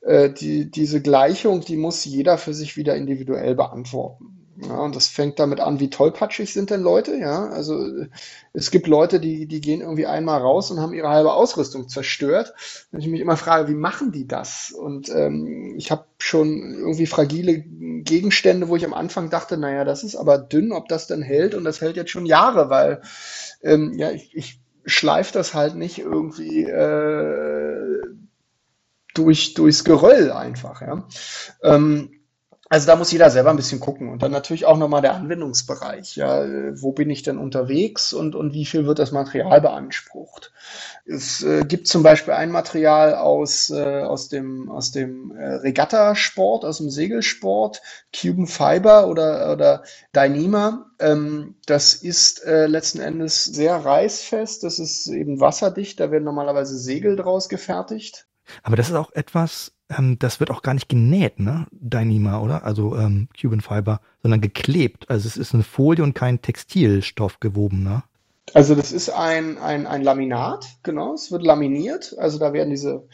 äh, die, diese Gleichung, die muss jeder für sich wieder individuell beantworten. Ja, und das fängt damit an, wie tollpatschig sind denn Leute, ja. Also es gibt Leute, die, die gehen irgendwie einmal raus und haben ihre halbe Ausrüstung zerstört. Und ich mich immer frage, wie machen die das? Und ähm, ich habe schon irgendwie fragile Gegenstände, wo ich am Anfang dachte, naja, das ist aber dünn, ob das denn hält. Und das hält jetzt schon Jahre, weil ähm, ja, ich, ich schleife das halt nicht irgendwie äh, durch, durchs Geröll einfach, ja. Ähm, also da muss jeder selber ein bisschen gucken. Und dann natürlich auch nochmal der Anwendungsbereich. Ja, wo bin ich denn unterwegs und, und wie viel wird das Material beansprucht? Es äh, gibt zum Beispiel ein Material aus, äh, aus dem, aus dem äh, Regattasport, aus dem Segelsport, Cuban Fiber oder, oder Dyneema. Ähm, das ist äh, letzten Endes sehr reißfest. Das ist eben wasserdicht. Da werden normalerweise Segel draus gefertigt. Aber das ist auch etwas, ähm, das wird auch gar nicht genäht, ne? Dyneema, oder? Also ähm, Cuban Fiber, sondern geklebt. Also es ist eine Folie und kein Textilstoff gewoben, ne? Also das ist ein, ein, ein Laminat, genau. Es wird laminiert. Also da werden diese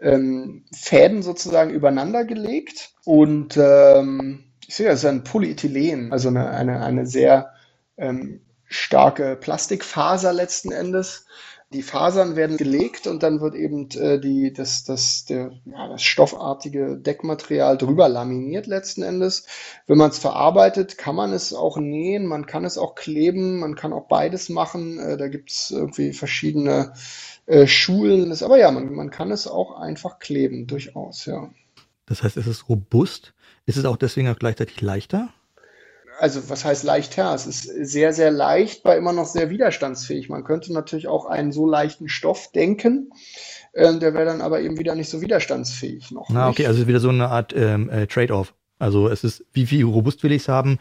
ähm, Fäden sozusagen übereinander gelegt. Und ähm, ich sehe, das ist ein Polyethylen, also eine, eine, eine sehr ähm, starke Plastikfaser letzten Endes die Fasern werden gelegt und dann wird eben äh, die, das, das, der, ja, das stoffartige Deckmaterial drüber laminiert letzten Endes. Wenn man es verarbeitet, kann man es auch nähen, man kann es auch kleben, man kann auch beides machen. Äh, da gibt es irgendwie verschiedene äh, Schulen. Aber ja, man, man kann es auch einfach kleben, durchaus, ja. Das heißt, es ist robust. Ist es auch deswegen auch gleichzeitig leichter? Also was heißt leichter? Es ist sehr, sehr leicht, war immer noch sehr widerstandsfähig. Man könnte natürlich auch einen so leichten Stoff denken, äh, der wäre dann aber eben wieder nicht so widerstandsfähig noch. Na, okay, also wieder so eine Art ähm, äh, Trade-off. Also es ist, wie viel robust will ich es haben,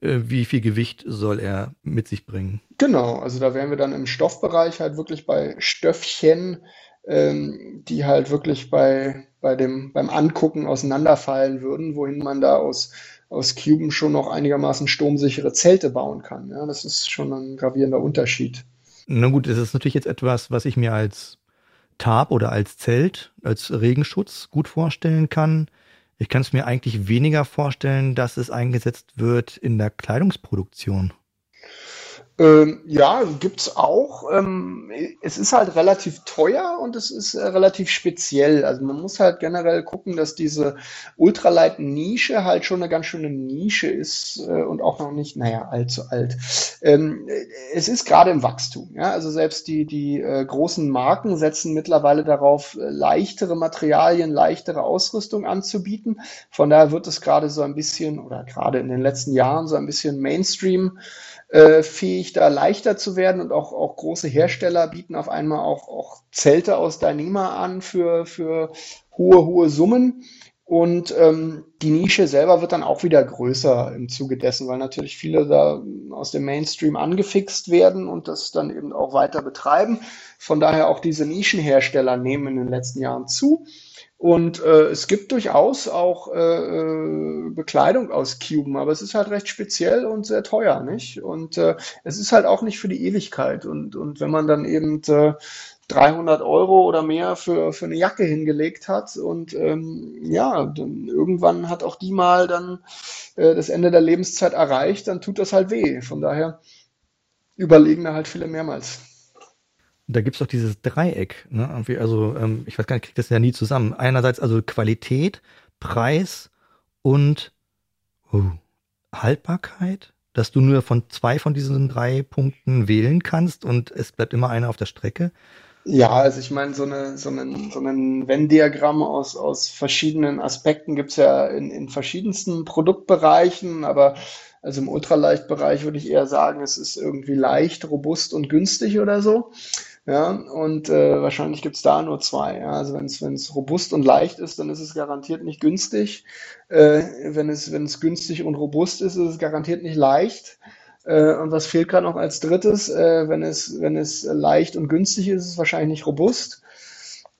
äh, wie viel Gewicht soll er mit sich bringen? Genau, also da wären wir dann im Stoffbereich halt wirklich bei Stöffchen, ähm, die halt wirklich bei, bei dem, beim Angucken auseinanderfallen würden, wohin man da aus aus Cuben schon noch einigermaßen sturmsichere Zelte bauen kann. Ja, das ist schon ein gravierender Unterschied. Na gut, das ist natürlich jetzt etwas, was ich mir als Tarp oder als Zelt, als Regenschutz gut vorstellen kann. Ich kann es mir eigentlich weniger vorstellen, dass es eingesetzt wird in der Kleidungsproduktion. Ähm, ja, gibt's auch. Ähm, es ist halt relativ teuer und es ist äh, relativ speziell. Also man muss halt generell gucken, dass diese Ultralight-Nische halt schon eine ganz schöne Nische ist äh, und auch noch nicht, naja, allzu alt. Ähm, es ist gerade im Wachstum. Ja? Also selbst die, die äh, großen Marken setzen mittlerweile darauf, äh, leichtere Materialien, leichtere Ausrüstung anzubieten. Von daher wird es gerade so ein bisschen oder gerade in den letzten Jahren so ein bisschen Mainstream äh, fähig, da leichter zu werden und auch, auch große Hersteller bieten auf einmal auch, auch Zelte aus Dyneema an für, für hohe, hohe Summen. Und ähm, die Nische selber wird dann auch wieder größer im Zuge dessen, weil natürlich viele da aus dem Mainstream angefixt werden und das dann eben auch weiter betreiben. Von daher auch diese Nischenhersteller nehmen in den letzten Jahren zu. Und äh, es gibt durchaus auch äh, äh, Bekleidung aus Cuben, aber es ist halt recht speziell und sehr teuer, nicht? Und äh, es ist halt auch nicht für die Ewigkeit. Und, und wenn man dann eben äh, 300 Euro oder mehr für, für eine Jacke hingelegt hat und ähm, ja, dann irgendwann hat auch die mal dann äh, das Ende der Lebenszeit erreicht, dann tut das halt weh. Von daher überlegen da halt viele mehrmals da gibt's doch dieses Dreieck, ne? Also, ähm, ich weiß gar nicht, kriegt das ja nie zusammen. Einerseits also Qualität, Preis und uh, Haltbarkeit, dass du nur von zwei von diesen drei Punkten wählen kannst und es bleibt immer einer auf der Strecke. Ja, also ich meine, so, eine, so, einen, so ein Venn-Diagramm aus, aus verschiedenen Aspekten gibt's ja in, in verschiedensten Produktbereichen, aber also im Ultraleichtbereich würde ich eher sagen, es ist irgendwie leicht, robust und günstig oder so. Ja, und äh, wahrscheinlich gibt's da nur zwei. Ja. Also wenn es robust und leicht ist, dann ist es garantiert nicht günstig. Äh, wenn, es, wenn es günstig und robust ist, ist es garantiert nicht leicht. Äh, und was fehlt gerade noch als drittes? Äh, wenn, es, wenn es leicht und günstig ist, ist es wahrscheinlich nicht robust.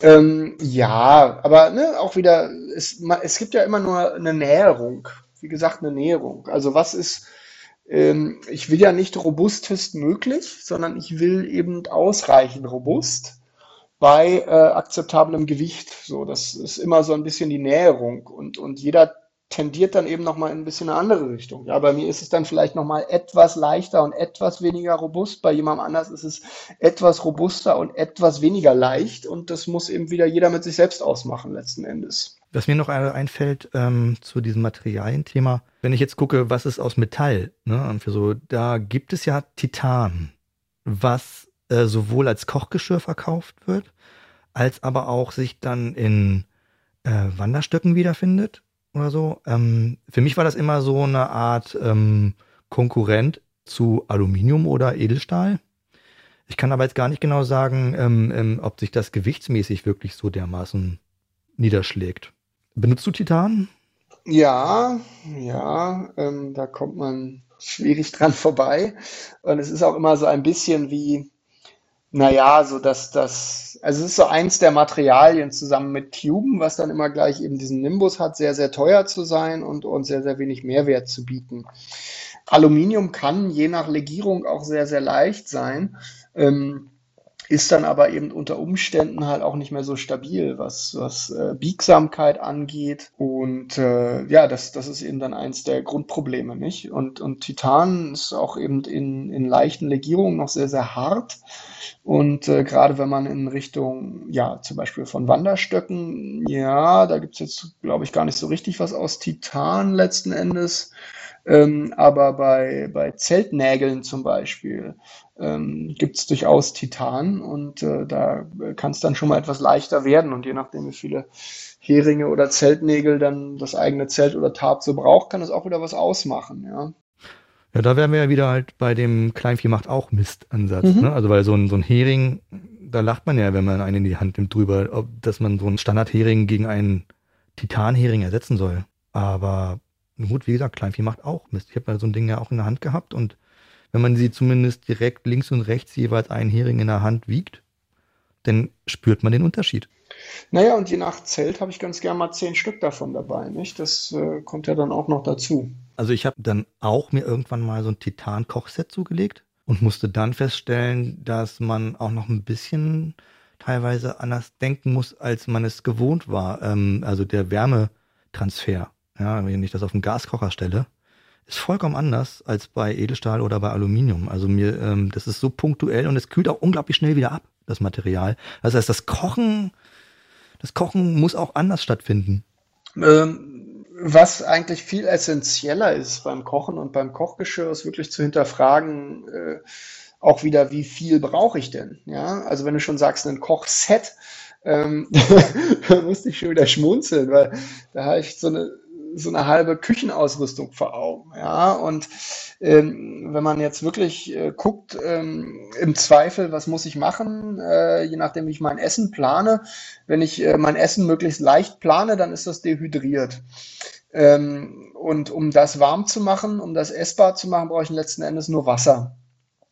Ähm, ja, aber ne, auch wieder, es, es gibt ja immer nur eine Näherung. Wie gesagt, eine Näherung. Also was ist ähm, ich will ja nicht robustest möglich, sondern ich will eben ausreichend robust bei äh, akzeptablem Gewicht. So, das ist immer so ein bisschen die Näherung und, und jeder tendiert dann eben nochmal in ein bisschen eine andere Richtung. Ja, bei mir ist es dann vielleicht nochmal etwas leichter und etwas weniger robust. Bei jemandem anders ist es etwas robuster und etwas weniger leicht. Und das muss eben wieder jeder mit sich selbst ausmachen letzten Endes. Was mir noch einfällt ähm, zu diesem Materialienthema, wenn ich jetzt gucke, was ist aus Metall, ne, und für so, da gibt es ja Titan, was äh, sowohl als Kochgeschirr verkauft wird, als aber auch sich dann in äh, Wanderstöcken wiederfindet oder so. Ähm, für mich war das immer so eine Art ähm, Konkurrent zu Aluminium oder Edelstahl. Ich kann aber jetzt gar nicht genau sagen, ähm, ähm ob sich das gewichtsmäßig wirklich so dermaßen niederschlägt. Benutzt du Titan? Ja, ja, ähm, da kommt man schwierig dran vorbei. Und es ist auch immer so ein bisschen wie, naja, so dass das, also es ist so eins der Materialien zusammen mit Tuben, was dann immer gleich eben diesen Nimbus hat, sehr, sehr teuer zu sein und, und sehr, sehr wenig Mehrwert zu bieten. Aluminium kann je nach Legierung auch sehr, sehr leicht sein. Ähm, ist dann aber eben unter Umständen halt auch nicht mehr so stabil, was, was äh, Biegsamkeit angeht. Und äh, ja, das, das ist eben dann eins der Grundprobleme, nicht? Und, und Titan ist auch eben in, in leichten Legierungen noch sehr, sehr hart. Und äh, gerade wenn man in Richtung, ja, zum Beispiel von Wanderstöcken, ja, da gibt's jetzt, glaube ich, gar nicht so richtig was aus Titan letzten Endes. Ähm, aber bei, bei Zeltnägeln zum Beispiel ähm, gibt es durchaus Titan und äh, da kann es dann schon mal etwas leichter werden. Und je nachdem, wie viele Heringe oder Zeltnägel dann das eigene Zelt oder Tarp so braucht, kann es auch wieder was ausmachen, ja. Ja, da wären wir ja wieder halt bei dem Kleinvieh macht auch Mist-Ansatz. Mhm. Ne? Also weil so ein, so ein Hering, da lacht man ja, wenn man einen in die Hand nimmt drüber, ob, dass man so einen Standardhering gegen einen Titanhering ersetzen soll. Aber Gut, wie gesagt, Kleinvieh macht auch Mist. Ich habe mal so ein Ding ja auch in der Hand gehabt und wenn man sie zumindest direkt links und rechts jeweils einen Hering in der Hand wiegt, dann spürt man den Unterschied. Naja, und je nach Zelt habe ich ganz gerne mal zehn Stück davon dabei, nicht? Das äh, kommt ja dann auch noch dazu. Also ich habe dann auch mir irgendwann mal so ein Titan-Kochset zugelegt und musste dann feststellen, dass man auch noch ein bisschen teilweise anders denken muss, als man es gewohnt war. Ähm, also der Wärmetransfer ja, wenn ich das auf den Gaskocher stelle, ist vollkommen anders als bei Edelstahl oder bei Aluminium. Also mir, ähm, das ist so punktuell und es kühlt auch unglaublich schnell wieder ab, das Material. Das heißt, das Kochen, das Kochen muss auch anders stattfinden. Ähm, was eigentlich viel essentieller ist beim Kochen und beim Kochgeschirr, ist wirklich zu hinterfragen, äh, auch wieder, wie viel brauche ich denn? Ja, also wenn du schon sagst, ein Kochset, ähm, da musste ich schon wieder schmunzeln, weil da habe ich so eine so eine halbe Küchenausrüstung vor Augen. Ja, und ähm, wenn man jetzt wirklich äh, guckt, ähm, im Zweifel, was muss ich machen, äh, je nachdem, wie ich mein Essen plane. Wenn ich äh, mein Essen möglichst leicht plane, dann ist das dehydriert. Ähm, und um das warm zu machen, um das essbar zu machen, brauche ich letzten Endes nur Wasser.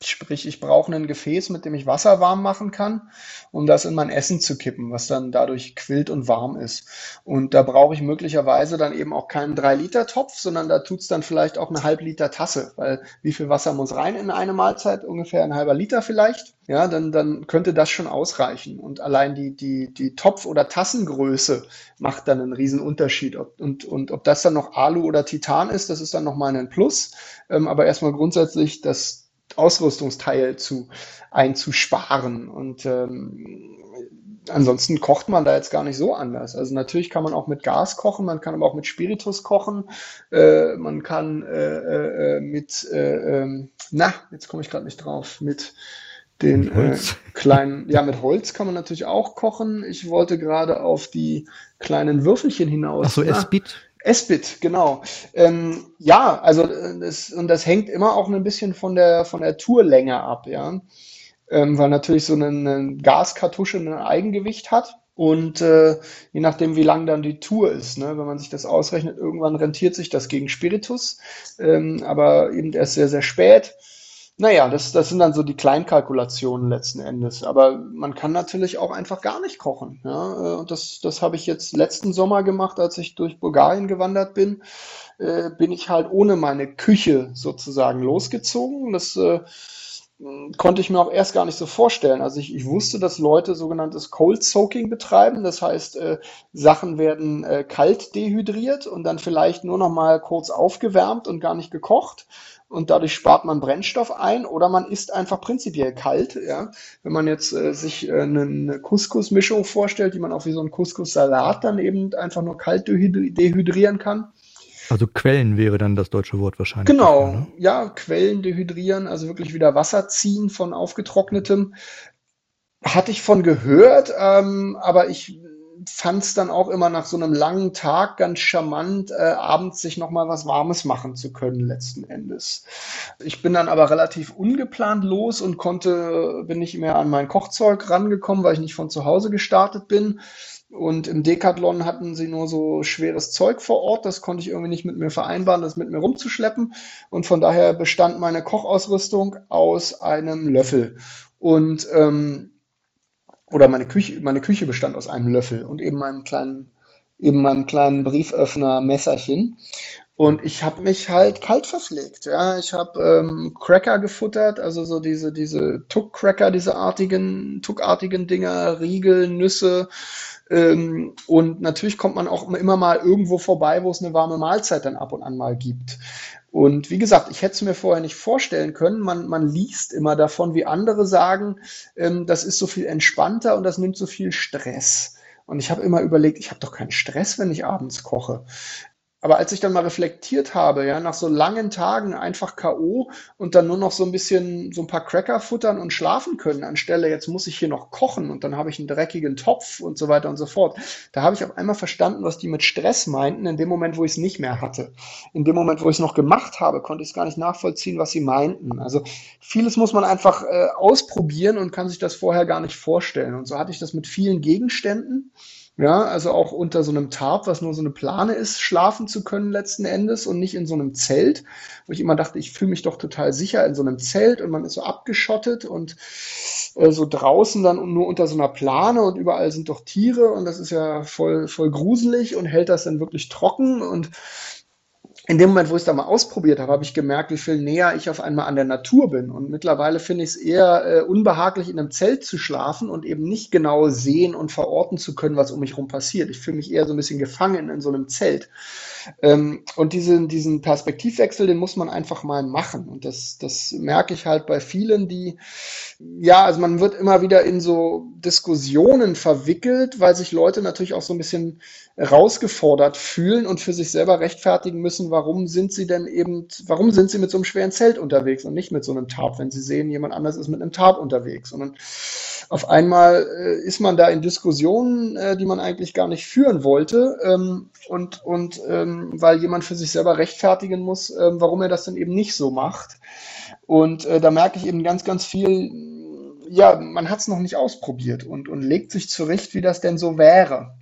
Sprich, ich brauche ein Gefäß, mit dem ich Wasser warm machen kann, um das in mein Essen zu kippen, was dann dadurch quillt und warm ist. Und da brauche ich möglicherweise dann eben auch keinen 3-Liter-Topf, sondern da tut's dann vielleicht auch eine halb Liter Tasse, weil wie viel Wasser muss rein in eine Mahlzeit? Ungefähr ein halber Liter vielleicht. Ja, dann, dann könnte das schon ausreichen. Und allein die, die, die Topf- oder Tassengröße macht dann einen riesen Unterschied. Ob, und, und ob das dann noch Alu oder Titan ist, das ist dann nochmal ein Plus. Ähm, aber erstmal grundsätzlich, dass Ausrüstungsteil zu einzusparen. Und ähm, ansonsten kocht man da jetzt gar nicht so anders. Also natürlich kann man auch mit Gas kochen, man kann aber auch mit Spiritus kochen, äh, man kann äh, äh, mit, äh, äh, na, jetzt komme ich gerade nicht drauf, mit den äh, kleinen, ja, mit Holz kann man natürlich auch kochen. Ich wollte gerade auf die kleinen Würfelchen hinaus. Ach so, Esbit. Esbit, genau. Ähm, ja, also äh, das, und das hängt immer auch ein bisschen von der von der Tourlänge ab, ja. ähm, weil natürlich so eine, eine Gaskartusche ein Eigengewicht hat. Und äh, je nachdem, wie lang dann die Tour ist, ne? wenn man sich das ausrechnet, irgendwann rentiert sich das gegen Spiritus, ähm, aber eben erst sehr, sehr spät. Naja, das, das sind dann so die Kleinkalkulationen letzten Endes. Aber man kann natürlich auch einfach gar nicht kochen. Ja? Äh, und das, das habe ich jetzt letzten Sommer gemacht, als ich durch Bulgarien gewandert bin. Äh, bin ich halt ohne meine Küche sozusagen losgezogen. Das äh, konnte ich mir auch erst gar nicht so vorstellen. Also ich, ich wusste, dass Leute sogenanntes Cold Soaking betreiben. Das heißt, äh, Sachen werden äh, kalt dehydriert und dann vielleicht nur noch mal kurz aufgewärmt und gar nicht gekocht und dadurch spart man Brennstoff ein oder man isst einfach prinzipiell kalt. Ja? Wenn man jetzt äh, sich äh, eine Couscous-Mischung vorstellt, die man auch wie so ein Couscous-Salat dann eben einfach nur kalt dehydrieren kann. Also Quellen wäre dann das deutsche Wort wahrscheinlich. Genau, ne? ja, Quellen dehydrieren, also wirklich wieder Wasser ziehen von aufgetrocknetem. Hatte ich von gehört, ähm, aber ich fand es dann auch immer nach so einem langen Tag ganz charmant, äh, abends sich nochmal was Warmes machen zu können, letzten Endes. Ich bin dann aber relativ ungeplant los und konnte, bin nicht mehr an mein Kochzeug rangekommen, weil ich nicht von zu Hause gestartet bin. Und im Decathlon hatten sie nur so schweres Zeug vor Ort. Das konnte ich irgendwie nicht mit mir vereinbaren, das mit mir rumzuschleppen. Und von daher bestand meine Kochausrüstung aus einem Löffel. Und ähm, oder meine Küche, meine Küche bestand aus einem Löffel und eben meinem kleinen, eben meinem kleinen Brieföffner Messerchen. Und ich habe mich halt kalt verpflegt. Ja, ich habe ähm, Cracker gefuttert, also so diese diese Tuck-Cracker, diese artigen Tuckartigen Dinger, Riegel, Nüsse. Ähm, und natürlich kommt man auch immer mal irgendwo vorbei, wo es eine warme Mahlzeit dann ab und an mal gibt. Und wie gesagt, ich hätte es mir vorher nicht vorstellen können. Man, man liest immer davon, wie andere sagen, ähm, das ist so viel entspannter und das nimmt so viel Stress. Und ich habe immer überlegt, ich habe doch keinen Stress, wenn ich abends koche. Aber als ich dann mal reflektiert habe, ja, nach so langen Tagen einfach K.O. und dann nur noch so ein bisschen so ein paar Cracker futtern und schlafen können, anstelle jetzt muss ich hier noch kochen und dann habe ich einen dreckigen Topf und so weiter und so fort. Da habe ich auf einmal verstanden, was die mit Stress meinten, in dem Moment, wo ich es nicht mehr hatte. In dem Moment, wo ich es noch gemacht habe, konnte ich es gar nicht nachvollziehen, was sie meinten. Also vieles muss man einfach äh, ausprobieren und kann sich das vorher gar nicht vorstellen. Und so hatte ich das mit vielen Gegenständen. Ja, also auch unter so einem Tarp, was nur so eine Plane ist, schlafen zu können letzten Endes und nicht in so einem Zelt, wo ich immer dachte, ich fühle mich doch total sicher in so einem Zelt und man ist so abgeschottet und äh, so draußen dann nur unter so einer Plane und überall sind doch Tiere und das ist ja voll, voll gruselig und hält das dann wirklich trocken und in dem Moment, wo ich es da mal ausprobiert habe, habe ich gemerkt, wie viel näher ich auf einmal an der Natur bin. Und mittlerweile finde ich es eher äh, unbehaglich, in einem Zelt zu schlafen und eben nicht genau sehen und verorten zu können, was um mich herum passiert. Ich fühle mich eher so ein bisschen gefangen in so einem Zelt. Ähm, und diesen, diesen Perspektivwechsel, den muss man einfach mal machen. Und das, das merke ich halt bei vielen, die, ja, also man wird immer wieder in so Diskussionen verwickelt, weil sich Leute natürlich auch so ein bisschen herausgefordert fühlen und für sich selber rechtfertigen müssen, warum sind sie denn eben, warum sind sie mit so einem schweren Zelt unterwegs und nicht mit so einem Tarp, wenn sie sehen, jemand anders ist mit einem Tarp unterwegs. Und auf einmal äh, ist man da in Diskussionen, äh, die man eigentlich gar nicht führen wollte. Ähm, und und ähm, weil jemand für sich selber rechtfertigen muss, ähm, warum er das denn eben nicht so macht. Und äh, da merke ich eben ganz, ganz viel, ja, man hat es noch nicht ausprobiert und, und legt sich zurecht, wie das denn so wäre.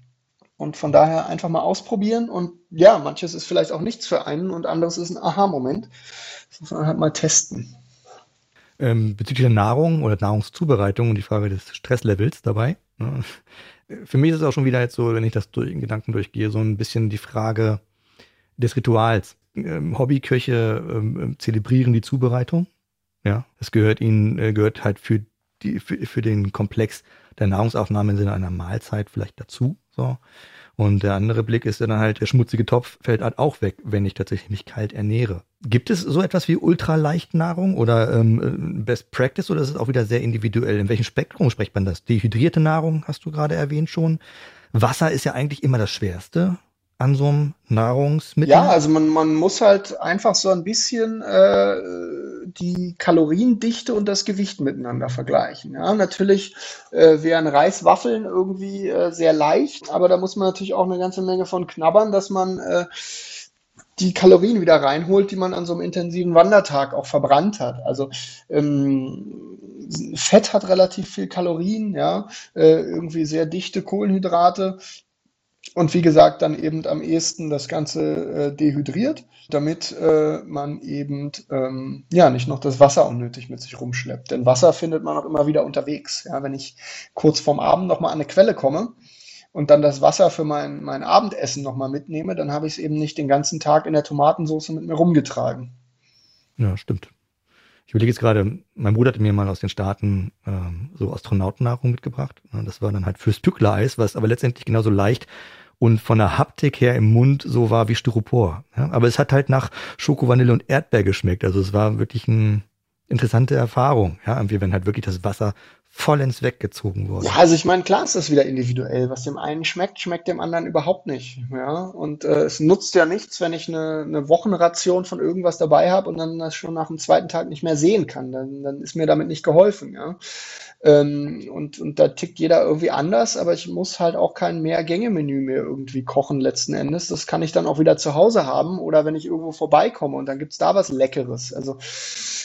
Und von daher einfach mal ausprobieren und ja, manches ist vielleicht auch nichts für einen und anderes ist ein Aha-Moment. Das muss man halt mal testen. Ähm, bezüglich der Nahrung oder Nahrungszubereitung und die Frage des Stresslevels dabei. Ne? Für mich ist es auch schon wieder jetzt so, wenn ich das durch, in Gedanken durchgehe, so ein bisschen die Frage des Rituals. Ähm, Hobbyköche ähm, zelebrieren die Zubereitung. Ja, es gehört ihnen, äh, gehört halt für die, für, für den Komplex der Nahrungsaufnahme im Sinne einer Mahlzeit vielleicht dazu. So. Und der andere Blick ist dann halt, der schmutzige Topf fällt halt auch weg, wenn ich tatsächlich mich kalt ernähre. Gibt es so etwas wie Ultraleichtnahrung oder ähm, Best Practice oder ist es auch wieder sehr individuell? In welchem Spektrum spricht man das? Dehydrierte Nahrung hast du gerade erwähnt schon. Wasser ist ja eigentlich immer das Schwerste an so einem Nahrungsmittel? Ja, also man, man muss halt einfach so ein bisschen äh, die Kaloriendichte und das Gewicht miteinander vergleichen. Ja, natürlich äh, wären Reiswaffeln irgendwie äh, sehr leicht, aber da muss man natürlich auch eine ganze Menge von knabbern, dass man äh, die Kalorien wieder reinholt, die man an so einem intensiven Wandertag auch verbrannt hat. Also ähm, Fett hat relativ viel Kalorien, ja, äh, irgendwie sehr dichte Kohlenhydrate. Und wie gesagt, dann eben am ehesten das Ganze äh, dehydriert, damit äh, man eben ähm, ja nicht noch das Wasser unnötig mit sich rumschleppt. Denn Wasser findet man auch immer wieder unterwegs. Ja, wenn ich kurz vorm Abend nochmal an eine Quelle komme und dann das Wasser für mein, mein Abendessen nochmal mitnehme, dann habe ich es eben nicht den ganzen Tag in der Tomatensauce mit mir rumgetragen. Ja, stimmt. Ich überlege jetzt gerade, mein Bruder hatte mir mal aus den Staaten ähm, so Astronautennahrung mitgebracht. Das war dann halt fürs Stückleis, was aber letztendlich genauso leicht und von der Haptik her im Mund so war wie Styropor. Ja? Aber es hat halt nach Schoko, Vanille und Erdbeer geschmeckt. Also es war wirklich eine interessante Erfahrung. Ja, irgendwie, wenn halt wirklich das Wasser vollends weggezogen wurde. Ja, also ich meine, klar ist das wieder individuell. Was dem einen schmeckt, schmeckt dem anderen überhaupt nicht. Ja, und äh, es nutzt ja nichts, wenn ich eine, eine Wochenration von irgendwas dabei habe und dann das schon nach dem zweiten Tag nicht mehr sehen kann. Dann, dann ist mir damit nicht geholfen. Ja, ähm, und, und da tickt jeder irgendwie anders, aber ich muss halt auch kein Mehrgänge-Menü mehr irgendwie kochen letzten Endes. Das kann ich dann auch wieder zu Hause haben oder wenn ich irgendwo vorbeikomme und dann gibt's da was Leckeres. Also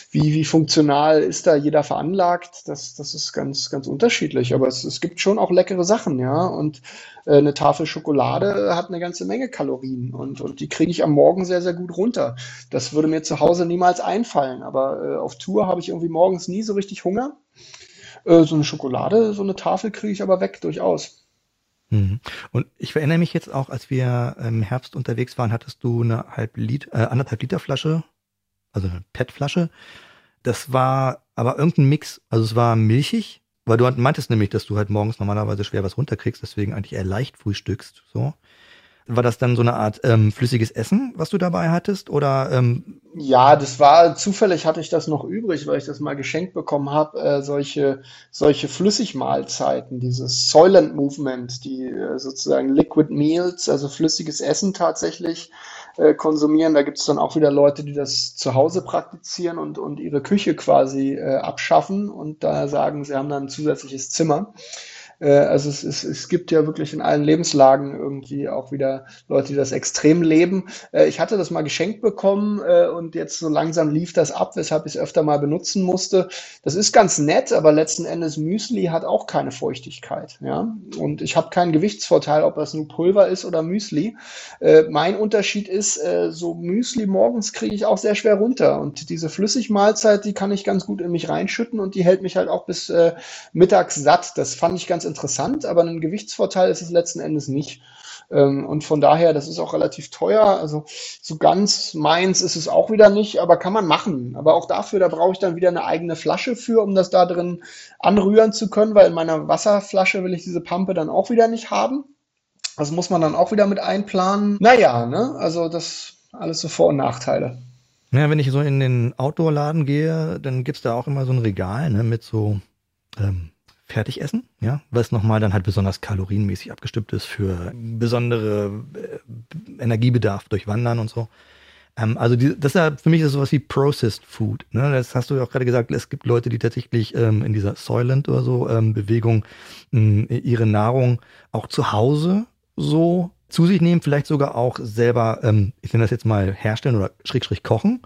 wie, wie funktional ist da jeder veranlagt? Das, das ist ganz, ganz unterschiedlich. Aber es, es gibt schon auch leckere Sachen, ja. Und äh, eine Tafel Schokolade hat eine ganze Menge Kalorien und, und die kriege ich am Morgen sehr, sehr gut runter. Das würde mir zu Hause niemals einfallen. Aber äh, auf Tour habe ich irgendwie morgens nie so richtig Hunger. Äh, so eine Schokolade, so eine Tafel kriege ich aber weg, durchaus. Mhm. Und ich erinnere mich jetzt auch, als wir im Herbst unterwegs waren, hattest du eine halb Liter, äh, anderthalb Liter Flasche, also eine PET-Flasche. Das war aber irgendein Mix, also es war milchig, weil du meintest nämlich, dass du halt morgens normalerweise schwer was runterkriegst, deswegen eigentlich eher leicht frühstückst, so. War das dann so eine Art ähm, flüssiges Essen, was du dabei hattest? Oder ähm ja, das war zufällig hatte ich das noch übrig, weil ich das mal geschenkt bekommen habe. Äh, solche solche Flüssigmahlzeiten, dieses Soylent Movement, die äh, sozusagen Liquid Meals, also flüssiges Essen tatsächlich äh, konsumieren. Da gibt es dann auch wieder Leute, die das zu Hause praktizieren und und ihre Küche quasi äh, abschaffen und da sagen, sie haben dann ein zusätzliches Zimmer. Äh, also es, es, es gibt ja wirklich in allen Lebenslagen irgendwie auch wieder Leute, die das extrem leben. Äh, ich hatte das mal geschenkt bekommen äh, und jetzt so langsam lief das ab, weshalb ich es öfter mal benutzen musste. Das ist ganz nett, aber letzten Endes Müsli hat auch keine Feuchtigkeit. Ja? Und ich habe keinen Gewichtsvorteil, ob das nur Pulver ist oder Müsli. Mein Unterschied ist, so Müsli morgens kriege ich auch sehr schwer runter. Und diese Flüssigmahlzeit, die kann ich ganz gut in mich reinschütten und die hält mich halt auch bis mittags satt. Das fand ich ganz interessant, aber ein Gewichtsvorteil ist es letzten Endes nicht. Ähm, und von daher, das ist auch relativ teuer. Also so ganz meins ist es auch wieder nicht, aber kann man machen. Aber auch dafür, da brauche ich dann wieder eine eigene Flasche für, um das da drin anrühren zu können, weil in meiner Wasserflasche will ich diese Pampe dann auch wieder nicht haben. Das muss man dann auch wieder mit einplanen. Naja, ne? Also das alles so Vor- und Nachteile. Ja, wenn ich so in den Outdoor-Laden gehe, dann gibt's da auch immer so ein Regal ne, mit so ähm, Fertigessen, ja, was nochmal dann halt besonders kalorienmäßig abgestimmt ist für besondere äh, Energiebedarf durch Wandern und so. Ähm, also die, das ist ja für mich ist sowas wie Processed Food. Ne? Das hast du ja auch gerade gesagt, es gibt Leute, die tatsächlich ähm, in dieser Soylent oder so ähm, Bewegung ähm, ihre Nahrung auch zu Hause so zu sich nehmen, vielleicht sogar auch selber, ähm, ich nenne das jetzt mal herstellen oder schräg schräg kochen.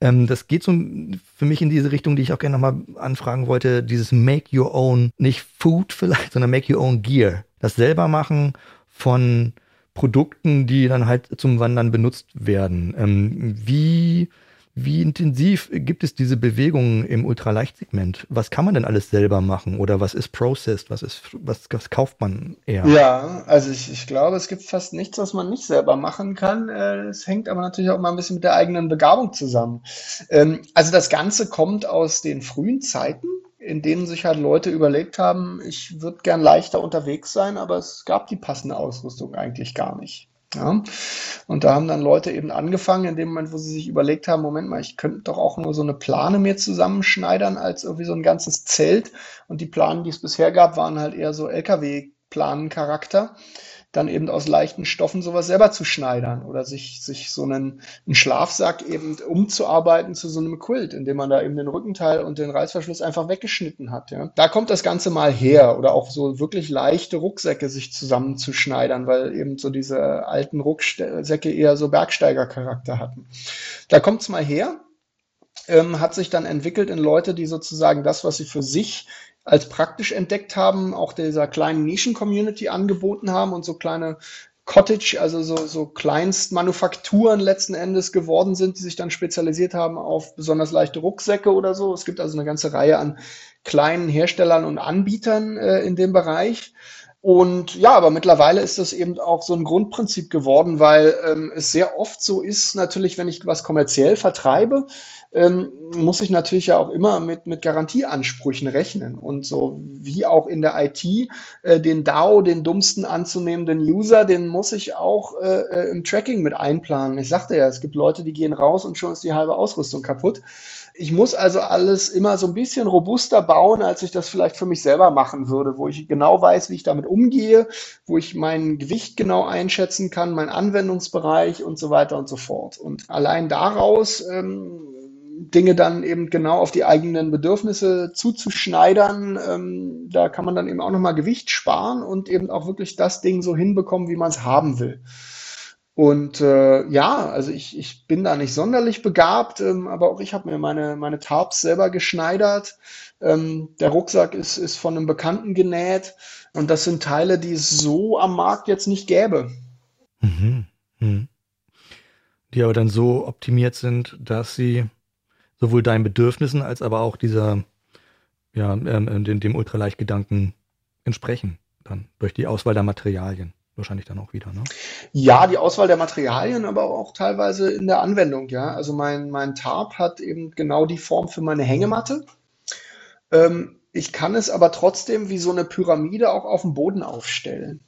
Ähm, das geht so für mich in diese Richtung, die ich auch gerne nochmal anfragen wollte, dieses Make Your Own, nicht Food vielleicht, sondern Make Your Own Gear. Das selber machen von Produkten, die dann halt zum Wandern benutzt werden. Ähm, wie wie intensiv gibt es diese Bewegungen im Ultraleichtsegment? Was kann man denn alles selber machen? Oder was ist processed? Was ist, was, was kauft man eher? Ja, also ich, ich glaube, es gibt fast nichts, was man nicht selber machen kann. Äh, es hängt aber natürlich auch mal ein bisschen mit der eigenen Begabung zusammen. Ähm, also das Ganze kommt aus den frühen Zeiten in denen sich halt Leute überlegt haben, ich würde gern leichter unterwegs sein, aber es gab die passende Ausrüstung eigentlich gar nicht. Ja? Und da haben dann Leute eben angefangen, in dem Moment, wo sie sich überlegt haben, Moment mal, ich könnte doch auch nur so eine Plane mir zusammenschneidern als irgendwie so ein ganzes Zelt. Und die Planen, die es bisher gab, waren halt eher so LKW-Planencharakter dann eben aus leichten Stoffen sowas selber zu schneidern oder sich, sich so einen, einen Schlafsack eben umzuarbeiten zu so einem Quilt, indem man da eben den Rückenteil und den Reißverschluss einfach weggeschnitten hat. Ja. Da kommt das Ganze mal her oder auch so wirklich leichte Rucksäcke sich zusammenzuschneidern, weil eben so diese alten Rucksäcke eher so Bergsteigercharakter hatten. Da kommt es mal her. ähm, hat sich dann entwickelt in Leute, die sozusagen das, was sie für sich als praktisch entdeckt haben, auch dieser kleinen Nischen-Community angeboten haben und so kleine Cottage, also so, so Kleinstmanufakturen letzten Endes geworden sind, die sich dann spezialisiert haben auf besonders leichte Rucksäcke oder so. Es gibt also eine ganze Reihe an kleinen Herstellern und Anbietern äh, in dem Bereich. Und ja, aber mittlerweile ist das eben auch so ein Grundprinzip geworden, weil ähm, es sehr oft so ist, natürlich, wenn ich was kommerziell vertreibe, ähm, muss ich natürlich ja auch immer mit, mit Garantieansprüchen rechnen. Und so wie auch in der IT äh, den DAO, den dummsten anzunehmenden User, den muss ich auch äh, äh, im Tracking mit einplanen. Ich sagte ja, es gibt Leute, die gehen raus und schon ist die halbe Ausrüstung kaputt. Ich muss also alles immer so ein bisschen robuster bauen, als ich das vielleicht für mich selber machen würde, wo ich genau weiß, wie ich damit umgehe, wo ich mein Gewicht genau einschätzen kann, mein Anwendungsbereich und so weiter und so fort. Und allein daraus ähm, Dinge dann eben genau auf die eigenen Bedürfnisse zuzuschneidern, ähm, da kann man dann eben auch nochmal Gewicht sparen und eben auch wirklich das Ding so hinbekommen, wie man es haben will. Und äh, ja, also ich, ich bin da nicht sonderlich begabt, ähm, aber auch ich habe mir meine, meine Tarps selber geschneidert. Ähm, der Rucksack ist, ist von einem Bekannten genäht und das sind Teile, die es so am Markt jetzt nicht gäbe. Mhm. Mhm. Die aber dann so optimiert sind, dass sie sowohl deinen Bedürfnissen als aber auch dieser, ja, ähm, dem, dem Ultraleichtgedanken entsprechen, dann durch die Auswahl der Materialien wahrscheinlich dann auch wieder, ne? Ja, die Auswahl der Materialien, aber auch teilweise in der Anwendung, ja. Also mein, mein Tarp hat eben genau die Form für meine Hängematte. Ähm, ich kann es aber trotzdem wie so eine Pyramide auch auf dem Boden aufstellen.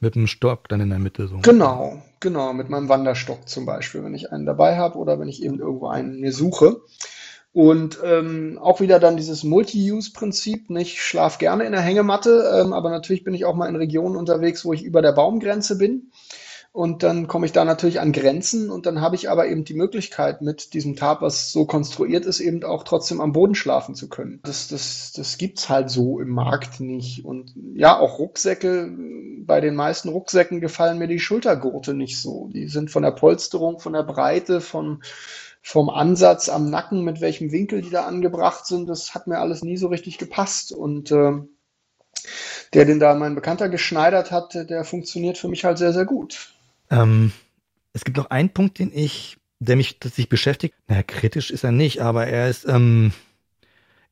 Mit einem Stock dann in der Mitte so. Genau, genau, mit meinem Wanderstock zum Beispiel, wenn ich einen dabei habe oder wenn ich eben irgendwo einen mir suche. Und ähm, auch wieder dann dieses Multi-Use-Prinzip. Ich schlaf gerne in der Hängematte, ähm, aber natürlich bin ich auch mal in Regionen unterwegs, wo ich über der Baumgrenze bin. Und dann komme ich da natürlich an Grenzen und dann habe ich aber eben die Möglichkeit, mit diesem Tarp, was so konstruiert ist, eben auch trotzdem am Boden schlafen zu können. Das, das, das gibt's halt so im Markt nicht. Und ja, auch Rucksäcke, bei den meisten Rucksäcken gefallen mir die Schultergurte nicht so. Die sind von der Polsterung, von der Breite, von, vom Ansatz am Nacken, mit welchem Winkel die da angebracht sind, das hat mir alles nie so richtig gepasst. Und äh, der, den da mein Bekannter geschneidert hat, der funktioniert für mich halt sehr, sehr gut. Ähm, es gibt noch einen Punkt, den ich, der mich sich beschäftigt. Naja, kritisch ist er nicht, aber er ist, ähm,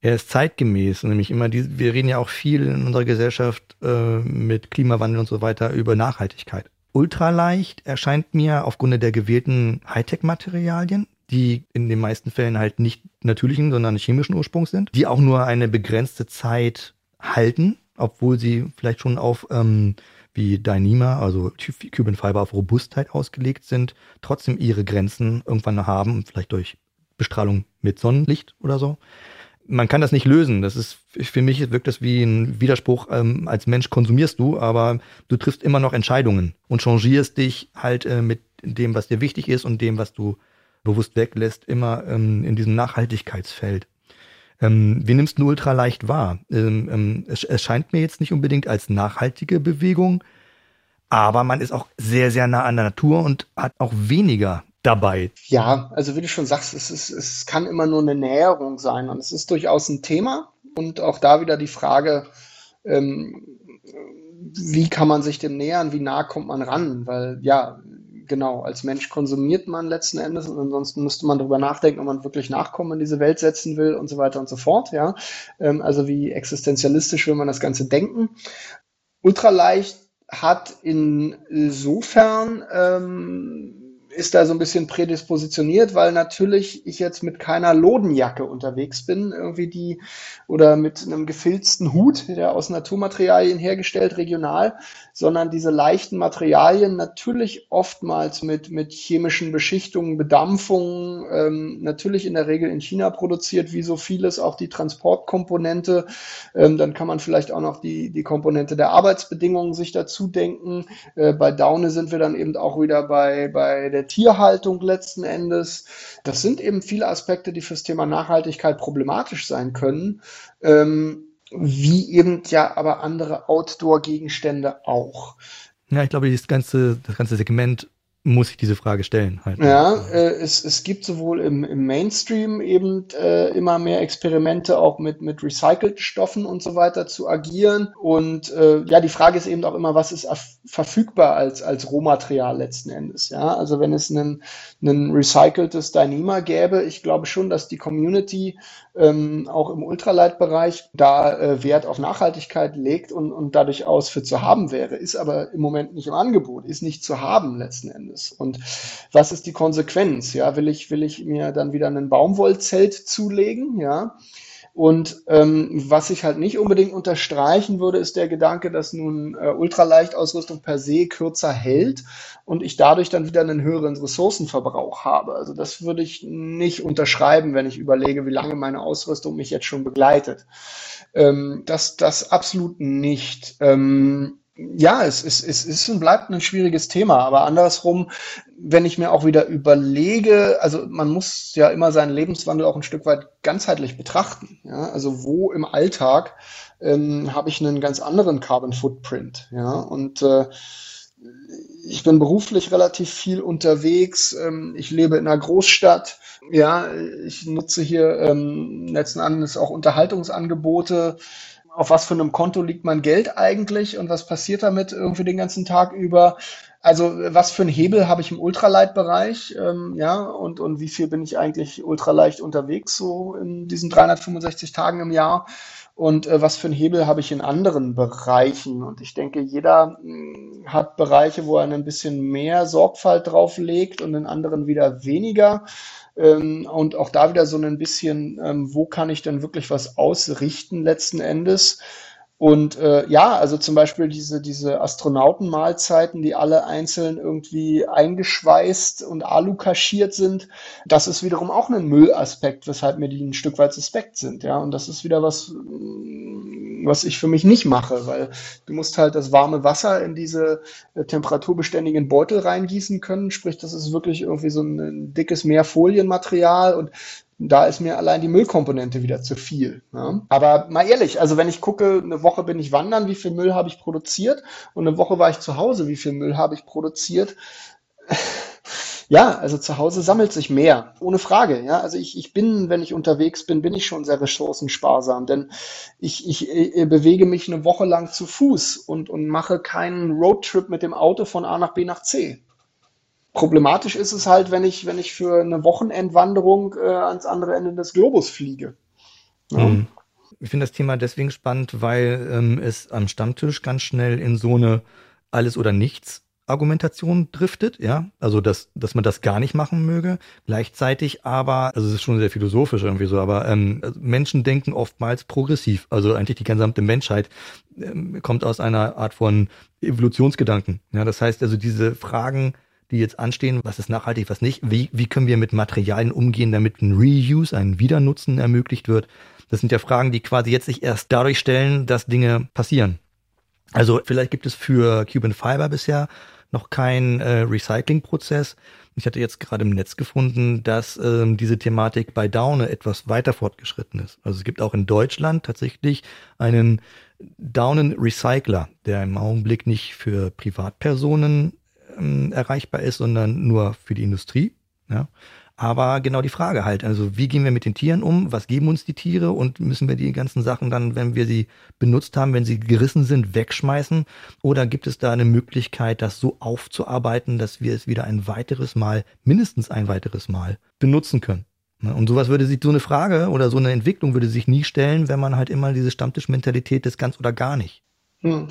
er ist zeitgemäß. Nämlich immer die, wir reden ja auch viel in unserer Gesellschaft äh, mit Klimawandel und so weiter über Nachhaltigkeit. Ultraleicht erscheint mir aufgrund der gewählten Hightech-Materialien, die in den meisten Fällen halt nicht natürlichen, sondern chemischen Ursprungs sind, die auch nur eine begrenzte Zeit halten, obwohl sie vielleicht schon auf ähm, wie Dyneema, also Cuban Fiber auf Robustheit ausgelegt sind, trotzdem ihre Grenzen irgendwann haben, vielleicht durch Bestrahlung mit Sonnenlicht oder so. Man kann das nicht lösen. Das ist, für mich wirkt das wie ein Widerspruch. Ähm, als Mensch konsumierst du, aber du triffst immer noch Entscheidungen und changierst dich halt äh, mit dem, was dir wichtig ist und dem, was du bewusst weglässt, immer ähm, in diesem Nachhaltigkeitsfeld. Ähm, wie nimmst du Ultra leicht wahr? Ähm, ähm, es, es scheint mir jetzt nicht unbedingt als nachhaltige Bewegung, aber man ist auch sehr, sehr nah an der Natur und hat auch weniger dabei. Ja, also wie du schon sagst, es, ist, es kann immer nur eine Näherung sein und es ist durchaus ein Thema und auch da wieder die Frage, ähm, wie kann man sich dem nähern, wie nah kommt man ran, weil ja, genau, als Mensch konsumiert man letzten Endes und ansonsten müsste man darüber nachdenken, ob man wirklich Nachkommen in diese Welt setzen will und so weiter und so fort, ja. Ähm, also wie existenzialistisch will man das Ganze denken. Ultraleicht hat insofern ähm, ist da so ein bisschen prädispositioniert, weil natürlich ich jetzt mit keiner Lodenjacke unterwegs bin, irgendwie die, oder mit einem gefilzten Hut, der aus Naturmaterialien hergestellt, regional, sondern diese leichten Materialien natürlich oftmals mit, mit chemischen Beschichtungen, Bedampfungen, ähm, natürlich in der Regel in China produziert, wie so vieles, auch die Transportkomponente. Ähm, dann kann man vielleicht auch noch die, die Komponente der Arbeitsbedingungen sich dazu denken. Äh, bei Daune sind wir dann eben auch wieder bei, bei der der Tierhaltung letzten Endes. Das sind eben viele Aspekte, die fürs Thema Nachhaltigkeit problematisch sein können. Ähm, wie eben ja aber andere Outdoor-Gegenstände auch. Ja, ich glaube, das ganze, das ganze Segment muss ich diese Frage stellen. Halt. Ja, äh, es, es gibt sowohl im, im Mainstream eben äh, immer mehr Experimente, auch mit, mit recycelten Stoffen und so weiter zu agieren. Und äh, ja, die Frage ist eben auch immer, was ist verfügbar als, als Rohmaterial letzten Endes. Ja, also wenn es ein, ein recyceltes Dyneema gäbe, ich glaube schon, dass die Community ähm, auch im Ultraleitbereich da äh, Wert auf Nachhaltigkeit legt und, und dadurch aus für zu haben wäre, ist aber im Moment nicht im Angebot, ist nicht zu haben letzten Endes. Und was ist die Konsequenz? Ja, will ich, will ich mir dann wieder ein Baumwollzelt zulegen? Ja, und ähm, was ich halt nicht unbedingt unterstreichen würde, ist der Gedanke, dass nun äh, Ultraleichtausrüstung per se kürzer hält und ich dadurch dann wieder einen höheren Ressourcenverbrauch habe. Also das würde ich nicht unterschreiben, wenn ich überlege, wie lange meine Ausrüstung mich jetzt schon begleitet. Ähm, das, das absolut nicht. Ähm, ja, es, es, es ist und bleibt ein schwieriges Thema, aber andersrum, wenn ich mir auch wieder überlege, also man muss ja immer seinen Lebenswandel auch ein Stück weit ganzheitlich betrachten. Ja? Also wo im Alltag ähm, habe ich einen ganz anderen Carbon Footprint. Ja? Und äh, ich bin beruflich relativ viel unterwegs. Ähm, ich lebe in einer Großstadt. Ja, ich nutze hier ähm, letzten Endes auch Unterhaltungsangebote auf was für einem Konto liegt mein Geld eigentlich und was passiert damit irgendwie den ganzen Tag über. Also was für einen Hebel habe ich im Ultraleitbereich, ähm, ja, und, und wie viel bin ich eigentlich ultraleicht unterwegs, so in diesen 365 Tagen im Jahr und äh, was für einen Hebel habe ich in anderen Bereichen. Und ich denke, jeder mh, hm, hat Bereiche, wo er ein bisschen mehr Sorgfalt drauf legt und in anderen wieder weniger. Ähm, und auch da wieder so ein bisschen, ähm, wo kann ich denn wirklich was ausrichten letzten Endes? Und äh, ja, also zum Beispiel diese, diese Astronautenmahlzeiten, die alle einzeln irgendwie eingeschweißt und alu kaschiert sind, das ist wiederum auch ein Müllaspekt, weshalb mir die ein Stück weit suspekt sind. Ja, und das ist wieder was, was ich für mich nicht mache, weil du musst halt das warme Wasser in diese äh, temperaturbeständigen Beutel reingießen können. Sprich, das ist wirklich irgendwie so ein, ein dickes Mehrfolienmaterial und da ist mir allein die Müllkomponente wieder zu viel. Ja. Aber mal ehrlich, also wenn ich gucke, eine Woche bin ich wandern, wie viel Müll habe ich produziert und eine Woche war ich zu Hause, wie viel Müll habe ich produziert? Ja, also zu Hause sammelt sich mehr, ohne Frage. Ja, also ich, ich bin, wenn ich unterwegs bin, bin ich schon sehr ressourcensparsam, denn ich, ich, ich äh, bewege mich eine Woche lang zu Fuß und, und mache keinen Roadtrip mit dem Auto von A nach B nach C. Problematisch ist es halt, wenn ich, wenn ich für eine Wochenendwanderung äh, ans andere Ende des Globus fliege. Ja. Mhm. Ich finde das Thema deswegen spannend, weil ähm, es am Stammtisch ganz schnell in so eine Alles- oder Nichts Argumentation driftet, ja, also dass, dass man das gar nicht machen möge. Gleichzeitig aber, also es ist schon sehr philosophisch irgendwie so, aber ähm, Menschen denken oftmals progressiv. Also eigentlich die gesamte Menschheit ähm, kommt aus einer Art von Evolutionsgedanken. Ja, das heißt also diese Fragen, die jetzt anstehen, was ist nachhaltig, was nicht, wie, wie können wir mit Materialien umgehen, damit ein Reuse, ein Wiedernutzen ermöglicht wird. Das sind ja Fragen, die quasi jetzt sich erst dadurch stellen, dass Dinge passieren. Also vielleicht gibt es für Cuban Fiber bisher noch keinen äh, Recyclingprozess. Ich hatte jetzt gerade im Netz gefunden, dass ähm, diese Thematik bei Daune etwas weiter fortgeschritten ist. Also es gibt auch in Deutschland tatsächlich einen Daunen-Recycler, der im Augenblick nicht für Privatpersonen ähm, erreichbar ist, sondern nur für die Industrie. Ja. Aber genau die Frage halt, also wie gehen wir mit den Tieren um? Was geben uns die Tiere? Und müssen wir die ganzen Sachen dann, wenn wir sie benutzt haben, wenn sie gerissen sind, wegschmeißen? Oder gibt es da eine Möglichkeit, das so aufzuarbeiten, dass wir es wieder ein weiteres Mal, mindestens ein weiteres Mal benutzen können? Ne, und sowas würde sich, so eine Frage oder so eine Entwicklung würde sich nie stellen, wenn man halt immer diese Stammtischmentalität des ganz oder gar nicht. Hm.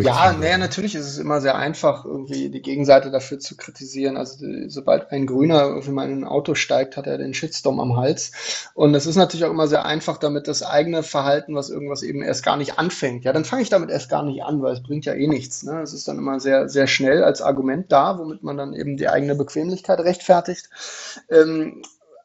Ja, naja, natürlich ist es immer sehr einfach, irgendwie die Gegenseite dafür zu kritisieren. Also die, sobald ein Grüner irgendwie mal in ein Auto steigt, hat er den Shitstorm am Hals. Und es ist natürlich auch immer sehr einfach, damit das eigene Verhalten, was irgendwas eben erst gar nicht anfängt. Ja, dann fange ich damit erst gar nicht an, weil es bringt ja eh nichts. Ne? Es ist dann immer sehr, sehr schnell als Argument da, womit man dann eben die eigene Bequemlichkeit rechtfertigt. Ähm,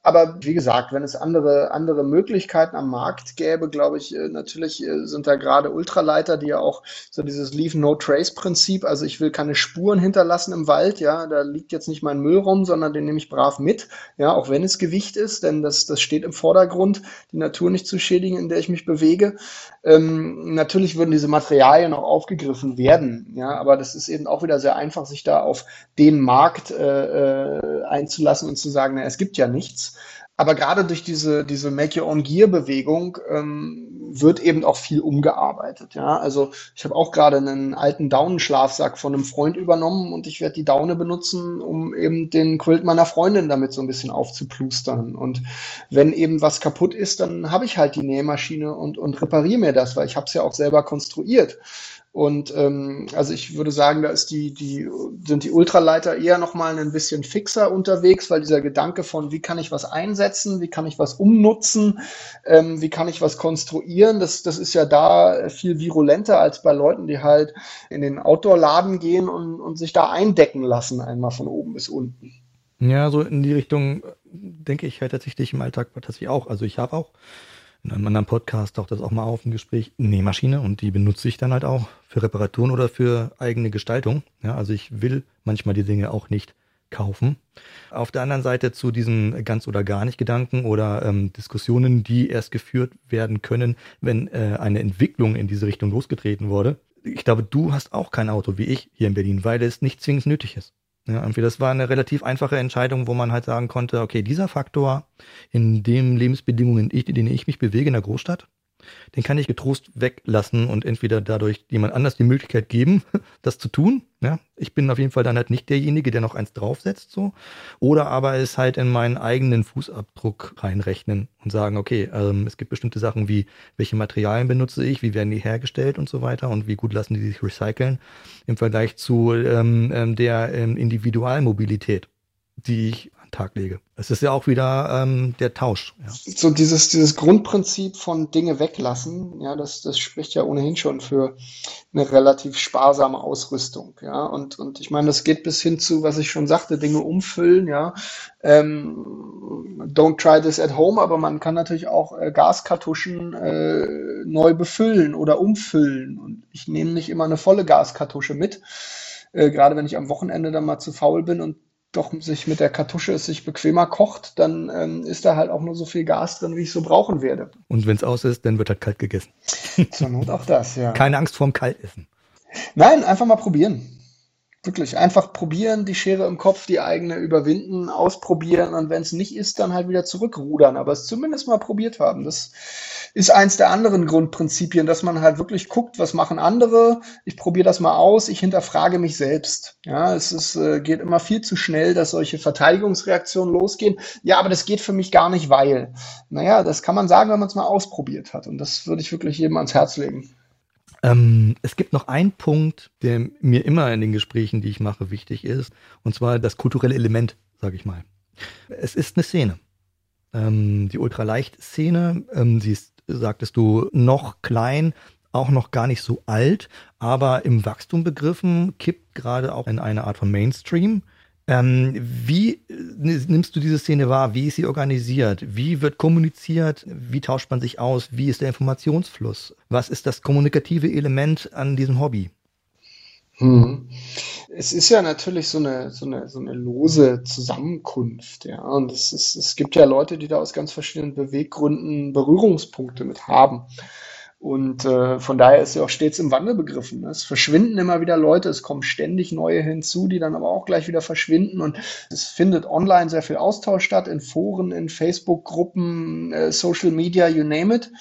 Aber wie gesagt, wenn es andere, andere Möglichkeiten am Markt gäbe, glaube ich, äh, natürlich äh, sind da gerade Ultraleiter, die ja auch so dieses Leave-No-Trace-Prinzip, also ich will keine Spuren hinterlassen im Wald, ja, da liegt jetzt nicht mein Müll rum, sondern den nehme ich brav mit, ja, auch wenn es Gewicht ist, denn das, das steht im Vordergrund, die Natur nicht zu schädigen, in der ich mich bewege. Ähm, natürlich würden diese Materialien auch aufgegriffen werden, ja, aber das ist eben auch wieder sehr einfach, sich da auf den Markt äh, äh einzulassen und zu sagen, na, es gibt ja nichts. Aber gerade durch diese, diese Make-Your-Own-Gear-Bewegung ähm, wird eben auch viel umgearbeitet. Ja, also ich habe auch gerade einen alten Daunenschlafsack von einem Freund übernommen und ich werde die Daune benutzen, um eben den Quilt meiner Freundin damit so ein bisschen aufzuplustern. Und wenn eben was kaputt ist, dann habe ich halt die Nähmaschine und, und repariere mir das, weil ich habe es ja auch selber konstruiert. Und ähm, also ich würde sagen, da ist die, die, sind die Ultraleiter eher nochmal ein bisschen fixer unterwegs, weil dieser Gedanke von, wie kann ich was einsetzen, wie kann ich was umnutzen, ähm, wie kann ich was konstruieren, das, das ist ja da viel virulenter als bei Leuten, die halt in den Outdoor-Laden gehen und, und sich da eindecken lassen, einmal von oben bis unten. Ja, so in die Richtung denke ich halt tatsächlich im Alltag tatsächlich auch. Also ich habe auch in einem anderen Podcast taucht das auch mal auf im Gespräch, Nähmaschine und die benutze ich dann halt auch für Reparaturen oder für eigene Gestaltung. Ja, also ich will manchmal die Dinge auch nicht kaufen. Auf der anderen Seite zu diesen ganz oder gar nicht Gedanken oder ähm, Diskussionen, die erst geführt werden können, wenn äh, eine Entwicklung in diese Richtung losgetreten wurde. Ich glaube, du hast auch kein Auto wie ich hier in Berlin, weil es nicht zwingend nötig ist. Ja, irgendwie das war eine relativ einfache Entscheidung, wo man halt sagen konnte, okay, dieser Faktor in den Lebensbedingungen, in denen ich mich bewege in der Großstadt, den kann ich getrost weglassen und entweder dadurch jemand anders die Möglichkeit geben, das zu tun. Ja, ich bin auf jeden Fall dann halt nicht derjenige, der noch eins draufsetzt, so. Oder aber es halt in meinen eigenen Fußabdruck reinrechnen und sagen, okay, ähm, es gibt bestimmte Sachen wie, welche Materialien benutze ich, wie werden die hergestellt und so weiter und wie gut lassen die sich recyceln im Vergleich zu ähm, ähm der ähm, Individualmobilität, die ich Tag lege. Es ist ja auch wieder ähm, der Tausch. Ja. So dieses, dieses Grundprinzip von Dinge weglassen, ja, das, das spricht ja ohnehin schon für eine relativ sparsame Ausrüstung, ja. Und, und ich meine, das geht bis hin zu, was ich schon sagte, Dinge umfüllen, ja. Ähm, don't try this at home, aber man kann natürlich auch äh, Gaskartuschen äh, neu befüllen oder umfüllen. Und ich nehme nicht immer eine volle Gaskartusche mit. Äh, gerade wenn ich am Wochenende dann mal zu faul bin und doch sich mit der Kartusche es sich bequemer kocht, dann ähm, ist da halt auch nur so viel Gas drin, wie ich so brauchen werde. Und wenn es aus ist, dann wird halt kalt gegessen. Zur Not auch das, ja. Keine Angst vorm Kaltessen. Nein, einfach mal probieren. Wirklich, einfach probieren, die Schere im Kopf, die eigene überwinden, ausprobieren und wenn es nicht ist, dann halt wieder zurückrudern. Aber es zumindest mal probiert haben. Das ist eins der anderen Grundprinzipien, dass man halt wirklich guckt, was machen andere. Ich probiere das mal aus, ich hinterfrage mich selbst. Ja, es ist, äh, geht immer viel zu schnell, dass solche Verteidigungsreaktionen losgehen. Ja, aber das geht für mich gar nicht, weil. Naja, das kann man sagen, wenn man es mal ausprobiert hat. Und das würde ich wirklich jedem ans Herz legen. Ähm, es gibt noch einen Punkt, der mir immer in den Gesprächen, die ich mache, wichtig ist, und zwar das kulturelle Element, sage ich mal. Es ist eine Szene. Ähm, die Ultraleicht-Szene, ähm, sie ist sagtest du, noch klein, auch noch gar nicht so alt, aber im Wachstum begriffen, kippt gerade auch in eine Art von Mainstream. Ähm, wie äh, nimmst du diese Szene wahr? Wie ist sie organisiert? Wie wird kommuniziert? Wie tauscht man sich aus? Wie ist der Informationsfluss? Was ist das kommunikative Element an diesem Hobby? Hm. Es ist ja natürlich so eine, so eine, so eine lose Zusammenkunft, ja. Und es, ist, es gibt ja Leute, die da aus ganz verschiedenen Beweggründen Berührungspunkte mit haben. Und äh, von daher ist sie auch stets im Wandel begriffen. Es verschwinden immer wieder Leute, es kommen ständig neue hinzu, die dann aber auch gleich wieder verschwinden. Und es findet online sehr viel Austausch statt, in Foren, in Facebook-Gruppen, äh, Social Media, you name it.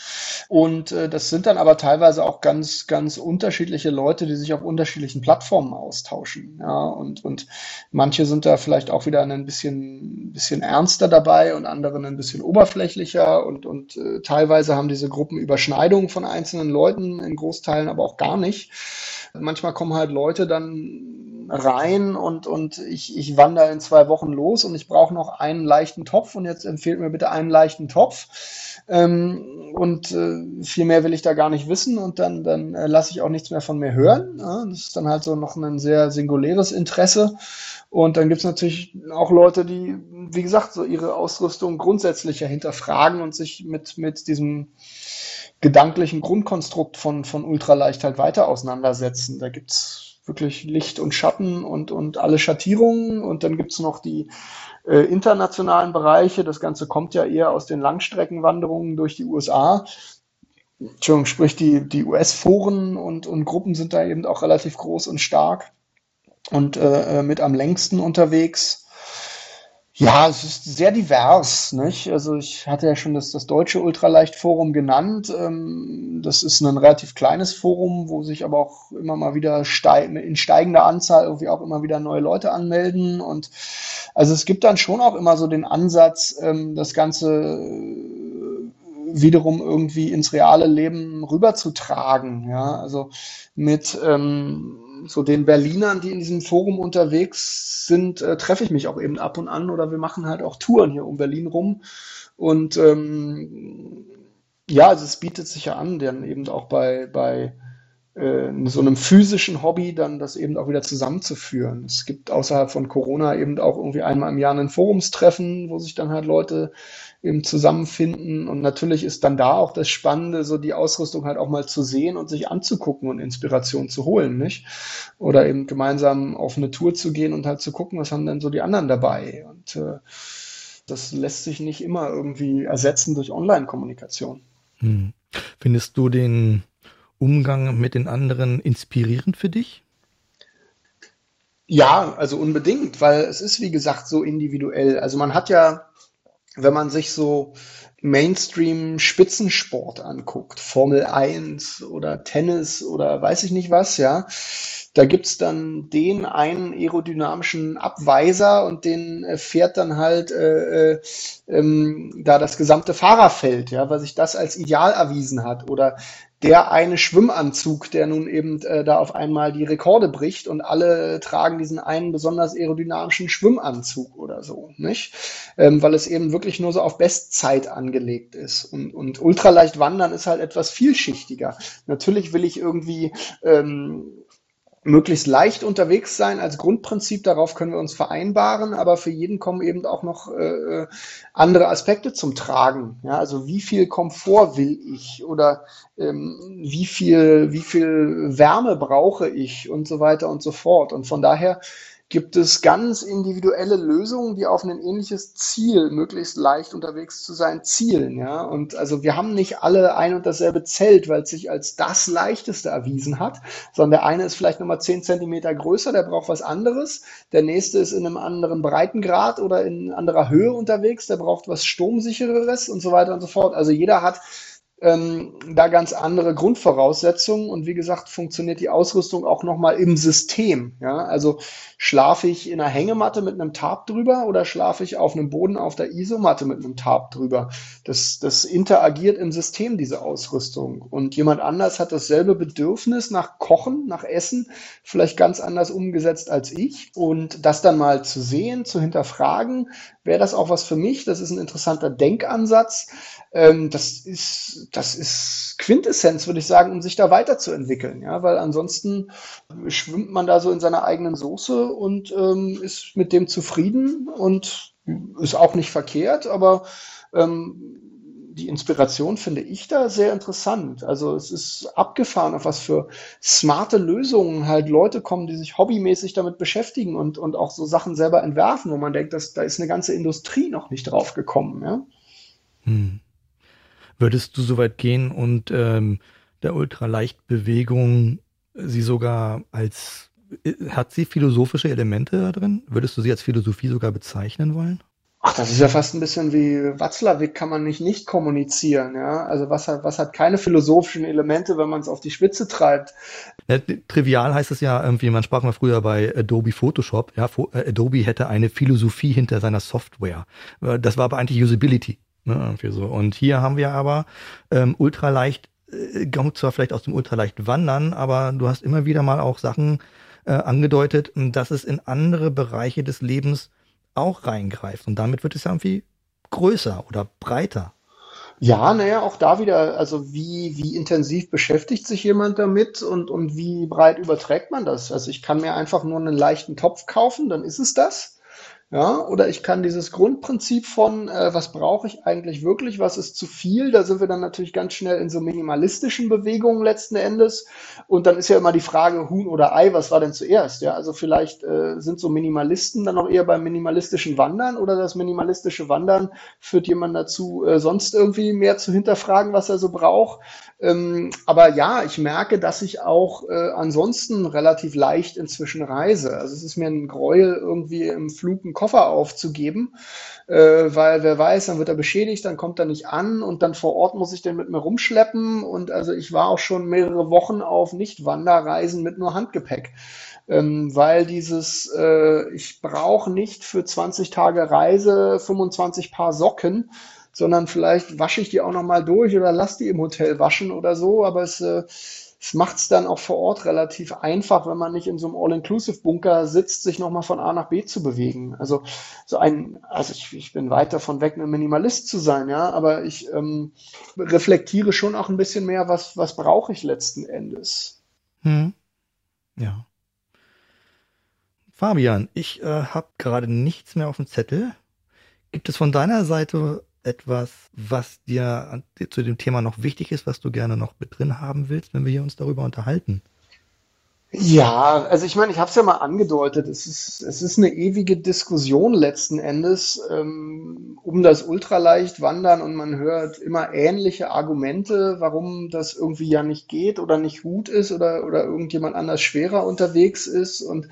Und äh, das sind dann aber teilweise auch ganz, ganz unterschiedliche Leute, die sich auf unterschiedlichen Plattformen austauschen. Ja, und, und manche sind da vielleicht auch wieder ein bisschen, bisschen ernster dabei und andere ein bisschen oberflächlicher und, und äh, teilweise haben diese Gruppen Überschneidungen von einzelnen Leuten, in Großteilen aber auch gar nicht. Manchmal kommen halt Leute dann rein und, und ich, ich wandere in zwei Wochen los und ich brauche noch einen leichten Topf und jetzt empfehlt mir bitte einen leichten Topf. Ähm, und äh, viel mehr will ich da gar nicht wissen und dann, dann äh, lasse ich auch nichts mehr von mir hören. Ja, das ist dann halt so noch ein sehr singuläres Interesse. Und dann gibt es natürlich auch Leute, die, wie gesagt, so ihre Ausrüstung grundsätzlicher hinterfragen und sich mit, mit diesem gedanklichen Grundkonstrukt von, von Ultraleicht halt weiter auseinandersetzen. Da gibt's wirklich Licht und Schatten und, und alle Schattierungen und dann gibt's noch die äh, internationalen Bereiche. Das Ganze kommt ja eher aus den Langstreckenwanderungen durch die USA. Entschuldigung, sprich die, die US-Foren und, und Gruppen sind da eben auch relativ groß und stark und äh, äh mit am längsten unterwegs. Ja, es ist sehr divers. Nicht? Also ich hatte ja schon das, das Deutsche Ultraleicht-Forum genannt. Ähm, das ist ein relativ kleines Forum, wo sich aber auch immer mal wieder steig in steigender Anzahl irgendwie auch immer wieder neue Leute anmelden. Und also es gibt dann schon auch immer so den Ansatz, ähm, das Ganze äh, wiederum irgendwie ins reale Leben rüberzutragen. Ja, also mit ähm, so den Berlinern, die in diesem Forum unterwegs sind, äh, treffe ich mich auch eben ab und an oder wir machen halt auch Touren hier um Berlin rum. Und ähm, ja, also es bietet sich ja an, dann eben auch bei, bei äh, so einem physischen Hobby dann das eben auch wieder zusammenzuführen. Es gibt außerhalb von Corona eben auch irgendwie einmal im Jahr ein Forumstreffen, wo sich dann halt Leute eben zusammenfinden. Und natürlich ist dann da auch das Spannende, so die Ausrüstung halt auch mal zu sehen und sich anzugucken und Inspiration zu holen, nicht? Oder eben gemeinsam auf eine Tour zu gehen und halt zu gucken, was haben denn so die anderen dabei. Und äh, das lässt sich nicht immer irgendwie ersetzen durch Online-Kommunikation. Hm. Findest du den Umgang mit den anderen inspirierend für dich? Ja, also unbedingt, weil es ist, wie gesagt, so individuell. Also man hat ja wenn man sich so Mainstream-Spitzensport anguckt, Formel 1 oder Tennis oder weiß ich nicht was, ja, da gibt's dann den einen aerodynamischen Abweiser und den äh, fährt dann halt äh, äh, ähm, da das gesamte Fahrerfeld, ja, weil sich das als ideal erwiesen hat. Oder der eine Schwimmanzug, der nun eben äh, da auf einmal die Rekorde bricht und alle tragen diesen einen besonders aerodynamischen Schwimmanzug oder so, nicht? Ähm, weil es eben wirklich nur so auf Bestzeit angelegt ist. Und, und ultraleicht wandern ist halt etwas vielschichtiger. Natürlich will ich irgendwie ähm, möglichst leicht unterwegs sein als Grundprinzip, darauf können wir uns vereinbaren, aber für jeden kommen eben auch noch äh, äh, andere Aspekte zum Tragen. Ja, also wie viel Komfort will ich oder ähm, wie viel, wie viel Wärme brauche ich und so weiter und so fort. Und von daher gibt es ganz individuelle Lösungen, die auf ein ähnliches Ziel, möglichst leicht unterwegs zu sein, zielen. Ja? Und also wir haben nicht alle ein und dasselbe Zelt, weil es sich als das leichteste erwiesen hat, sondern der eine ist vielleicht nochmal zehn Zentimeter größer, der braucht was anderes. Der nächste ist in einem anderen Breitengrad oder in anderer Höhe unterwegs, der braucht was Sturmsichereres und so weiter und so fort. Also jeder hat ähm, da ganz andere Grundvoraussetzungen und wie gesagt funktioniert die Ausrüstung auch nochmal im System. Ja? Also schlafe ich in einer Hängematte mit einem Tarp drüber oder schlafe ich auf einem Boden auf der Isomatte mit einem Tarp drüber? Das, das interagiert im System, diese Ausrüstung. Und jemand anders hat dasselbe Bedürfnis nach Kochen, nach Essen, vielleicht ganz anders umgesetzt als ich. Und das dann mal zu sehen, zu hinterfragen, wäre das auch was für mich? Das ist ein interessanter Denkansatz. Ähm, das ist, das ist Quintessenz, würde ich sagen, um sich da weiterzuentwickeln. Ja, weil ansonsten schwimmt man da so in seiner eigenen Soße und ähm, ist mit dem zufrieden und ist auch nicht verkehrt, aber ähm, die Inspiration finde ich da sehr interessant. Also es ist abgefahren, auf was für smarte Lösungen halt Leute kommen, die sich hobbymäßig damit beschäftigen und, und auch so Sachen selber entwerfen, wo man denkt, dass, da ist eine ganze Industrie noch nicht drauf gekommen. Ja? Hm. Würdest du so weit gehen und ähm, der Ultraleichtbewegung sie sogar als, äh, hat sie philosophische Elemente da drin? Würdest du sie als Philosophie sogar bezeichnen wollen? Ach, das ist ja fast ein bisschen wie Watzlawick, kann man nicht nicht kommunizieren, ja. Also was hat, was hat keine philosophischen Elemente, wenn man es auf die Spitze treibt? Ja, trivial heißt es ja irgendwie, man sprach mal früher bei Adobe Photoshop, ja, äh, Adobe hätte eine Philosophie hinter seiner Software. Äh, das war aber eigentlich Usability. Ne, irgendwie so. Und hier haben wir aber ähm, ultraleicht äh, kommt zwar vielleicht aus dem ultraleicht Wandern, aber du hast immer wieder mal auch Sachen äh, angedeutet, dass es in andere Bereiche des Lebens auch reingreift. Und damit wird es ja irgendwie größer oder breiter. Ja, naja, auch da wieder, also wie, wie intensiv beschäftigt sich jemand damit und, und wie breit überträgt man das? Also ich kann mir einfach nur einen leichten Topf kaufen, dann ist es das. Ja, oder ich kann dieses Grundprinzip von, äh, was brauche ich eigentlich wirklich, was ist zu viel, da sind wir dann natürlich ganz schnell in so minimalistischen Bewegungen letzten Endes. Und dann ist ja immer die Frage, Huhn oder Ei, was war denn zuerst? Ja, also vielleicht äh, sind so Minimalisten dann auch eher beim minimalistischen Wandern oder das minimalistische Wandern führt jemand dazu, äh, sonst irgendwie mehr zu hinterfragen, was er so braucht. Ähm, aber ja, ich merke, dass ich auch äh, ansonsten relativ leicht inzwischen reise. Also es ist mir ein Gräuel, irgendwie im Flug einen Koffer aufzugeben, äh, weil wer weiß, dann wird er beschädigt, dann kommt er nicht an und dann vor Ort muss ich den mit mir rumschleppen. Und also ich war auch schon mehrere Wochen auf Nicht-Wanderreisen mit nur Handgepäck. Ähm, weil dieses, äh, ich brauche nicht für 20 Tage Reise 25 Paar Socken, sondern vielleicht wasche ich die auch nochmal durch oder lasse die im Hotel waschen oder so. Aber es, äh, es macht es dann auch vor Ort relativ einfach, wenn man nicht in so einem All-Inclusive-Bunker sitzt, sich nochmal von A nach B zu bewegen. Also so ein, also ich, ich bin weit davon weg, ein Minimalist zu sein, ja, aber ich ähm, reflektiere schon auch ein bisschen mehr, was, was brauche ich letzten Endes. Hm. Ja. Fabian, ich äh, habe gerade nichts mehr auf dem Zettel. Gibt es von deiner Seite etwas, was dir zu dem Thema noch wichtig ist, was du gerne noch mit drin haben willst, wenn wir hier uns darüber unterhalten? Ja, also ich meine, ich habe es ja mal angedeutet, es ist, es ist eine ewige Diskussion letzten Endes ähm, um das ultraleicht Wandern und man hört immer ähnliche Argumente, warum das irgendwie ja nicht geht oder nicht gut ist oder, oder irgendjemand anders schwerer unterwegs ist. Und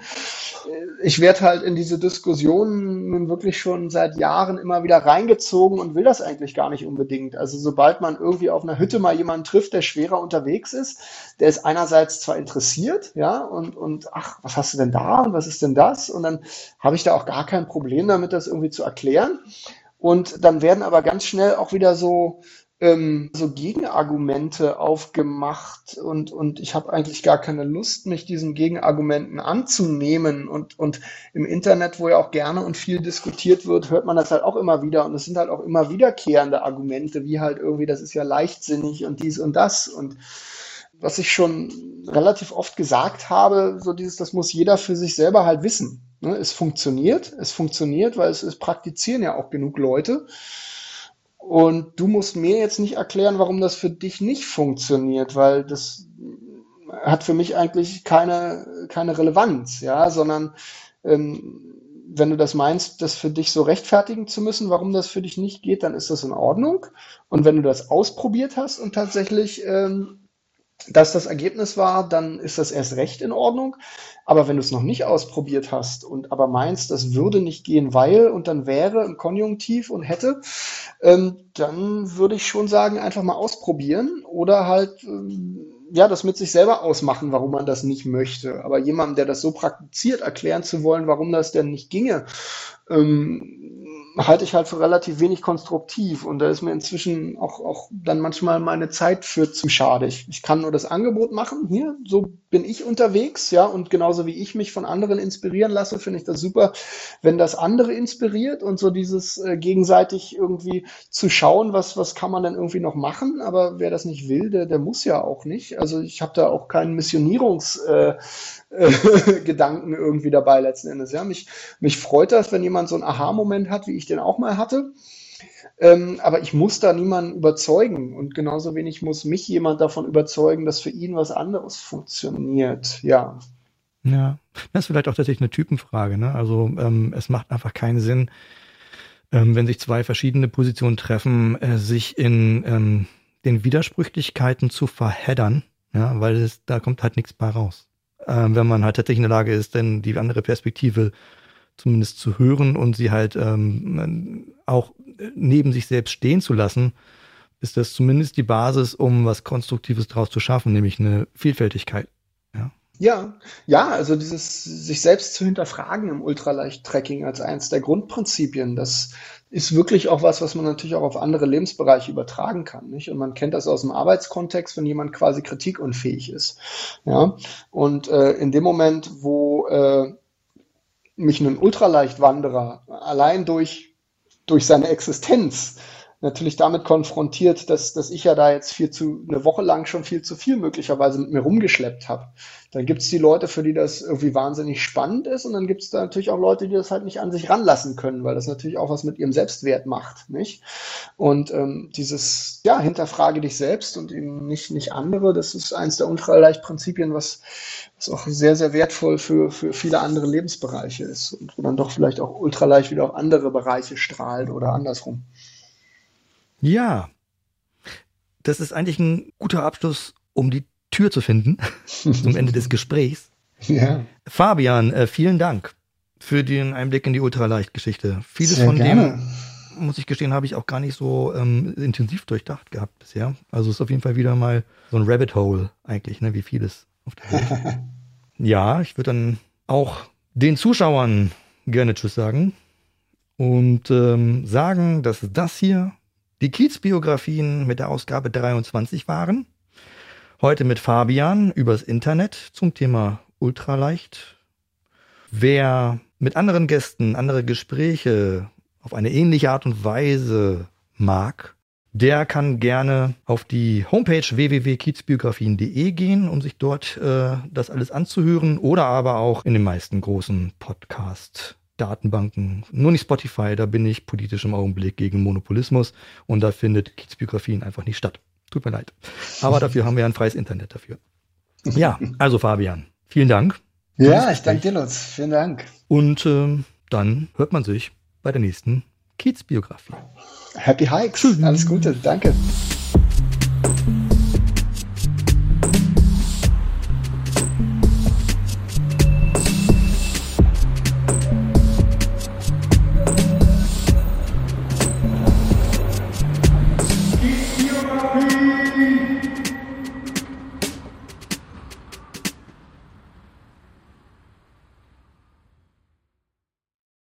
äh, ich werde halt in diese Diskussion nun wirklich schon seit Jahren immer wieder reingezogen und will das eigentlich gar nicht unbedingt. Also sobald man irgendwie auf einer Hütte mal jemanden trifft, der schwerer unterwegs ist, der ist einerseits zwar interessiert, ja, ja, und, und ach, was hast du denn da und was ist denn das? Und dann habe ich da auch gar kein Problem damit, das irgendwie zu erklären. Und dann werden aber ganz schnell auch wieder so, ähm, so Gegenargumente aufgemacht und, und ich habe eigentlich gar keine Lust, mich diesen Gegenargumenten anzunehmen. Und, und im Internet, wo ja auch gerne und viel diskutiert wird, hört man das halt auch immer wieder. Und es sind halt auch immer wiederkehrende Argumente, wie halt irgendwie, das ist ja leichtsinnig und dies und das. Und was ich schon relativ oft gesagt habe, so dieses, das muss jeder für sich selber halt wissen. Ne? Es funktioniert, es funktioniert, weil es, es praktizieren ja auch genug Leute. Und du musst mir jetzt nicht erklären, warum das für dich nicht funktioniert, weil das hat für mich eigentlich keine, keine Relevanz, ja, sondern ähm, wenn du das meinst, das für dich so rechtfertigen zu müssen, warum das für dich nicht geht, dann ist das in Ordnung. Und wenn du das ausprobiert hast und tatsächlich ähm, das das Ergebnis war, dann ist das erst recht in Ordnung. Aber wenn du es noch nicht ausprobiert hast und aber meinst, das würde nicht gehen, weil und dann wäre im Konjunktiv und hätte, ähm, dann würde ich schon sagen, einfach mal ausprobieren oder halt ähm, ja das mit sich selber ausmachen, warum man das nicht möchte. Aber jemandem, der das so praktiziert, erklären zu wollen, warum das denn nicht ginge, ähm, halte ich halt für relativ wenig konstruktiv und da ist mir inzwischen auch, auch dann manchmal meine Zeit für zu schade. Ich, ich kann nur das Angebot machen, hier, so bin ich unterwegs, ja, und genauso wie ich mich von anderen inspirieren lasse, finde ich das super, wenn das andere inspiriert und so dieses äh, gegenseitig irgendwie zu schauen, was, was kann man denn irgendwie noch machen, aber wer das nicht will, der, der muss ja auch nicht. Also ich habe da auch keinen Missionierungs, äh, Gedanken irgendwie dabei letzten Endes. Ja, mich, mich freut das, wenn jemand so einen Aha-Moment hat, wie ich den auch mal hatte. Ähm, aber ich muss da niemanden überzeugen und genauso wenig muss mich jemand davon überzeugen, dass für ihn was anderes funktioniert. Ja. Ja, das ist vielleicht auch tatsächlich eine Typenfrage. Ne? Also ähm, es macht einfach keinen Sinn, ähm, wenn sich zwei verschiedene Positionen treffen, äh, sich in ähm, den Widersprüchlichkeiten zu verheddern, ja, weil es, da kommt halt nichts bei raus ähm, wenn man halt tatsächlich in der Lage ist, denn die andere Perspektive zumindest zu hören und sie halt ähm, auch neben sich selbst stehen zu lassen, ist das zumindest die Basis, um was Konstruktives daraus zu schaffen, nämlich eine Vielfältigkeit. Ja. Ja, ja, also dieses sich selbst zu hinterfragen im Ultraleicht-Tracking als eins der Grundprinzipien, das ist wirklich auch was, was man natürlich auch auf andere Lebensbereiche übertragen kann. Nicht? Und man kennt das aus dem Arbeitskontext, wenn jemand quasi kritikunfähig ist. Ja? Und äh, in dem Moment, wo äh, mich ein Ultraleichtwanderer allein durch, durch seine Existenz natürlich damit konfrontiert, dass, dass ich ja da jetzt viel zu, eine Woche lang schon viel zu viel möglicherweise mit mir rumgeschleppt habe. Dann gibt es die Leute, für die das irgendwie wahnsinnig spannend ist und dann gibt es da natürlich auch Leute, die das halt nicht an sich ranlassen können, weil das natürlich auch was mit ihrem Selbstwert macht, nicht? Und ähm, dieses, ja, hinterfrage dich selbst und eben nicht, nicht andere, das ist eins der Ultraleichtprinzipien, was, was auch sehr, sehr wertvoll für, für viele andere Lebensbereiche ist und wo dann doch vielleicht auch ultraleicht wieder auf andere Bereiche strahlt oder andersrum. Ja, das ist eigentlich ein guter Abschluss, um die Tür zu finden zum Ende des Gesprächs. Ja. Fabian, äh, vielen Dank für den Einblick in die Ultraleicht-Geschichte. Vieles Sehr von gerne. dem, muss ich gestehen, habe ich auch gar nicht so ähm, intensiv durchdacht gehabt bisher. Also es ist auf jeden Fall wieder mal so ein Rabbit Hole eigentlich, ne, wie vieles auf der Welt. ja, ich würde dann auch den Zuschauern gerne Tschüss sagen und ähm, sagen, dass das hier die Kiez-Biografien mit der Ausgabe 23 waren. Heute mit Fabian übers Internet zum Thema Ultraleicht. Wer mit anderen Gästen andere Gespräche auf eine ähnliche Art und Weise mag, der kann gerne auf die Homepage www.kiezbiografien.de gehen, um sich dort äh, das alles anzuhören oder aber auch in den meisten großen Podcast Datenbanken, nur nicht Spotify, da bin ich politisch im Augenblick gegen Monopolismus und da findet Kiezbiografien einfach nicht statt. Tut mir leid. Aber dafür haben wir ein freies Internet dafür. Ja, also Fabian, vielen Dank. Ja, ich danke dir, Lutz. Vielen Dank. Und ähm, dann hört man sich bei der nächsten Kiezbiografie. Happy Hikes. Alles Gute. Danke.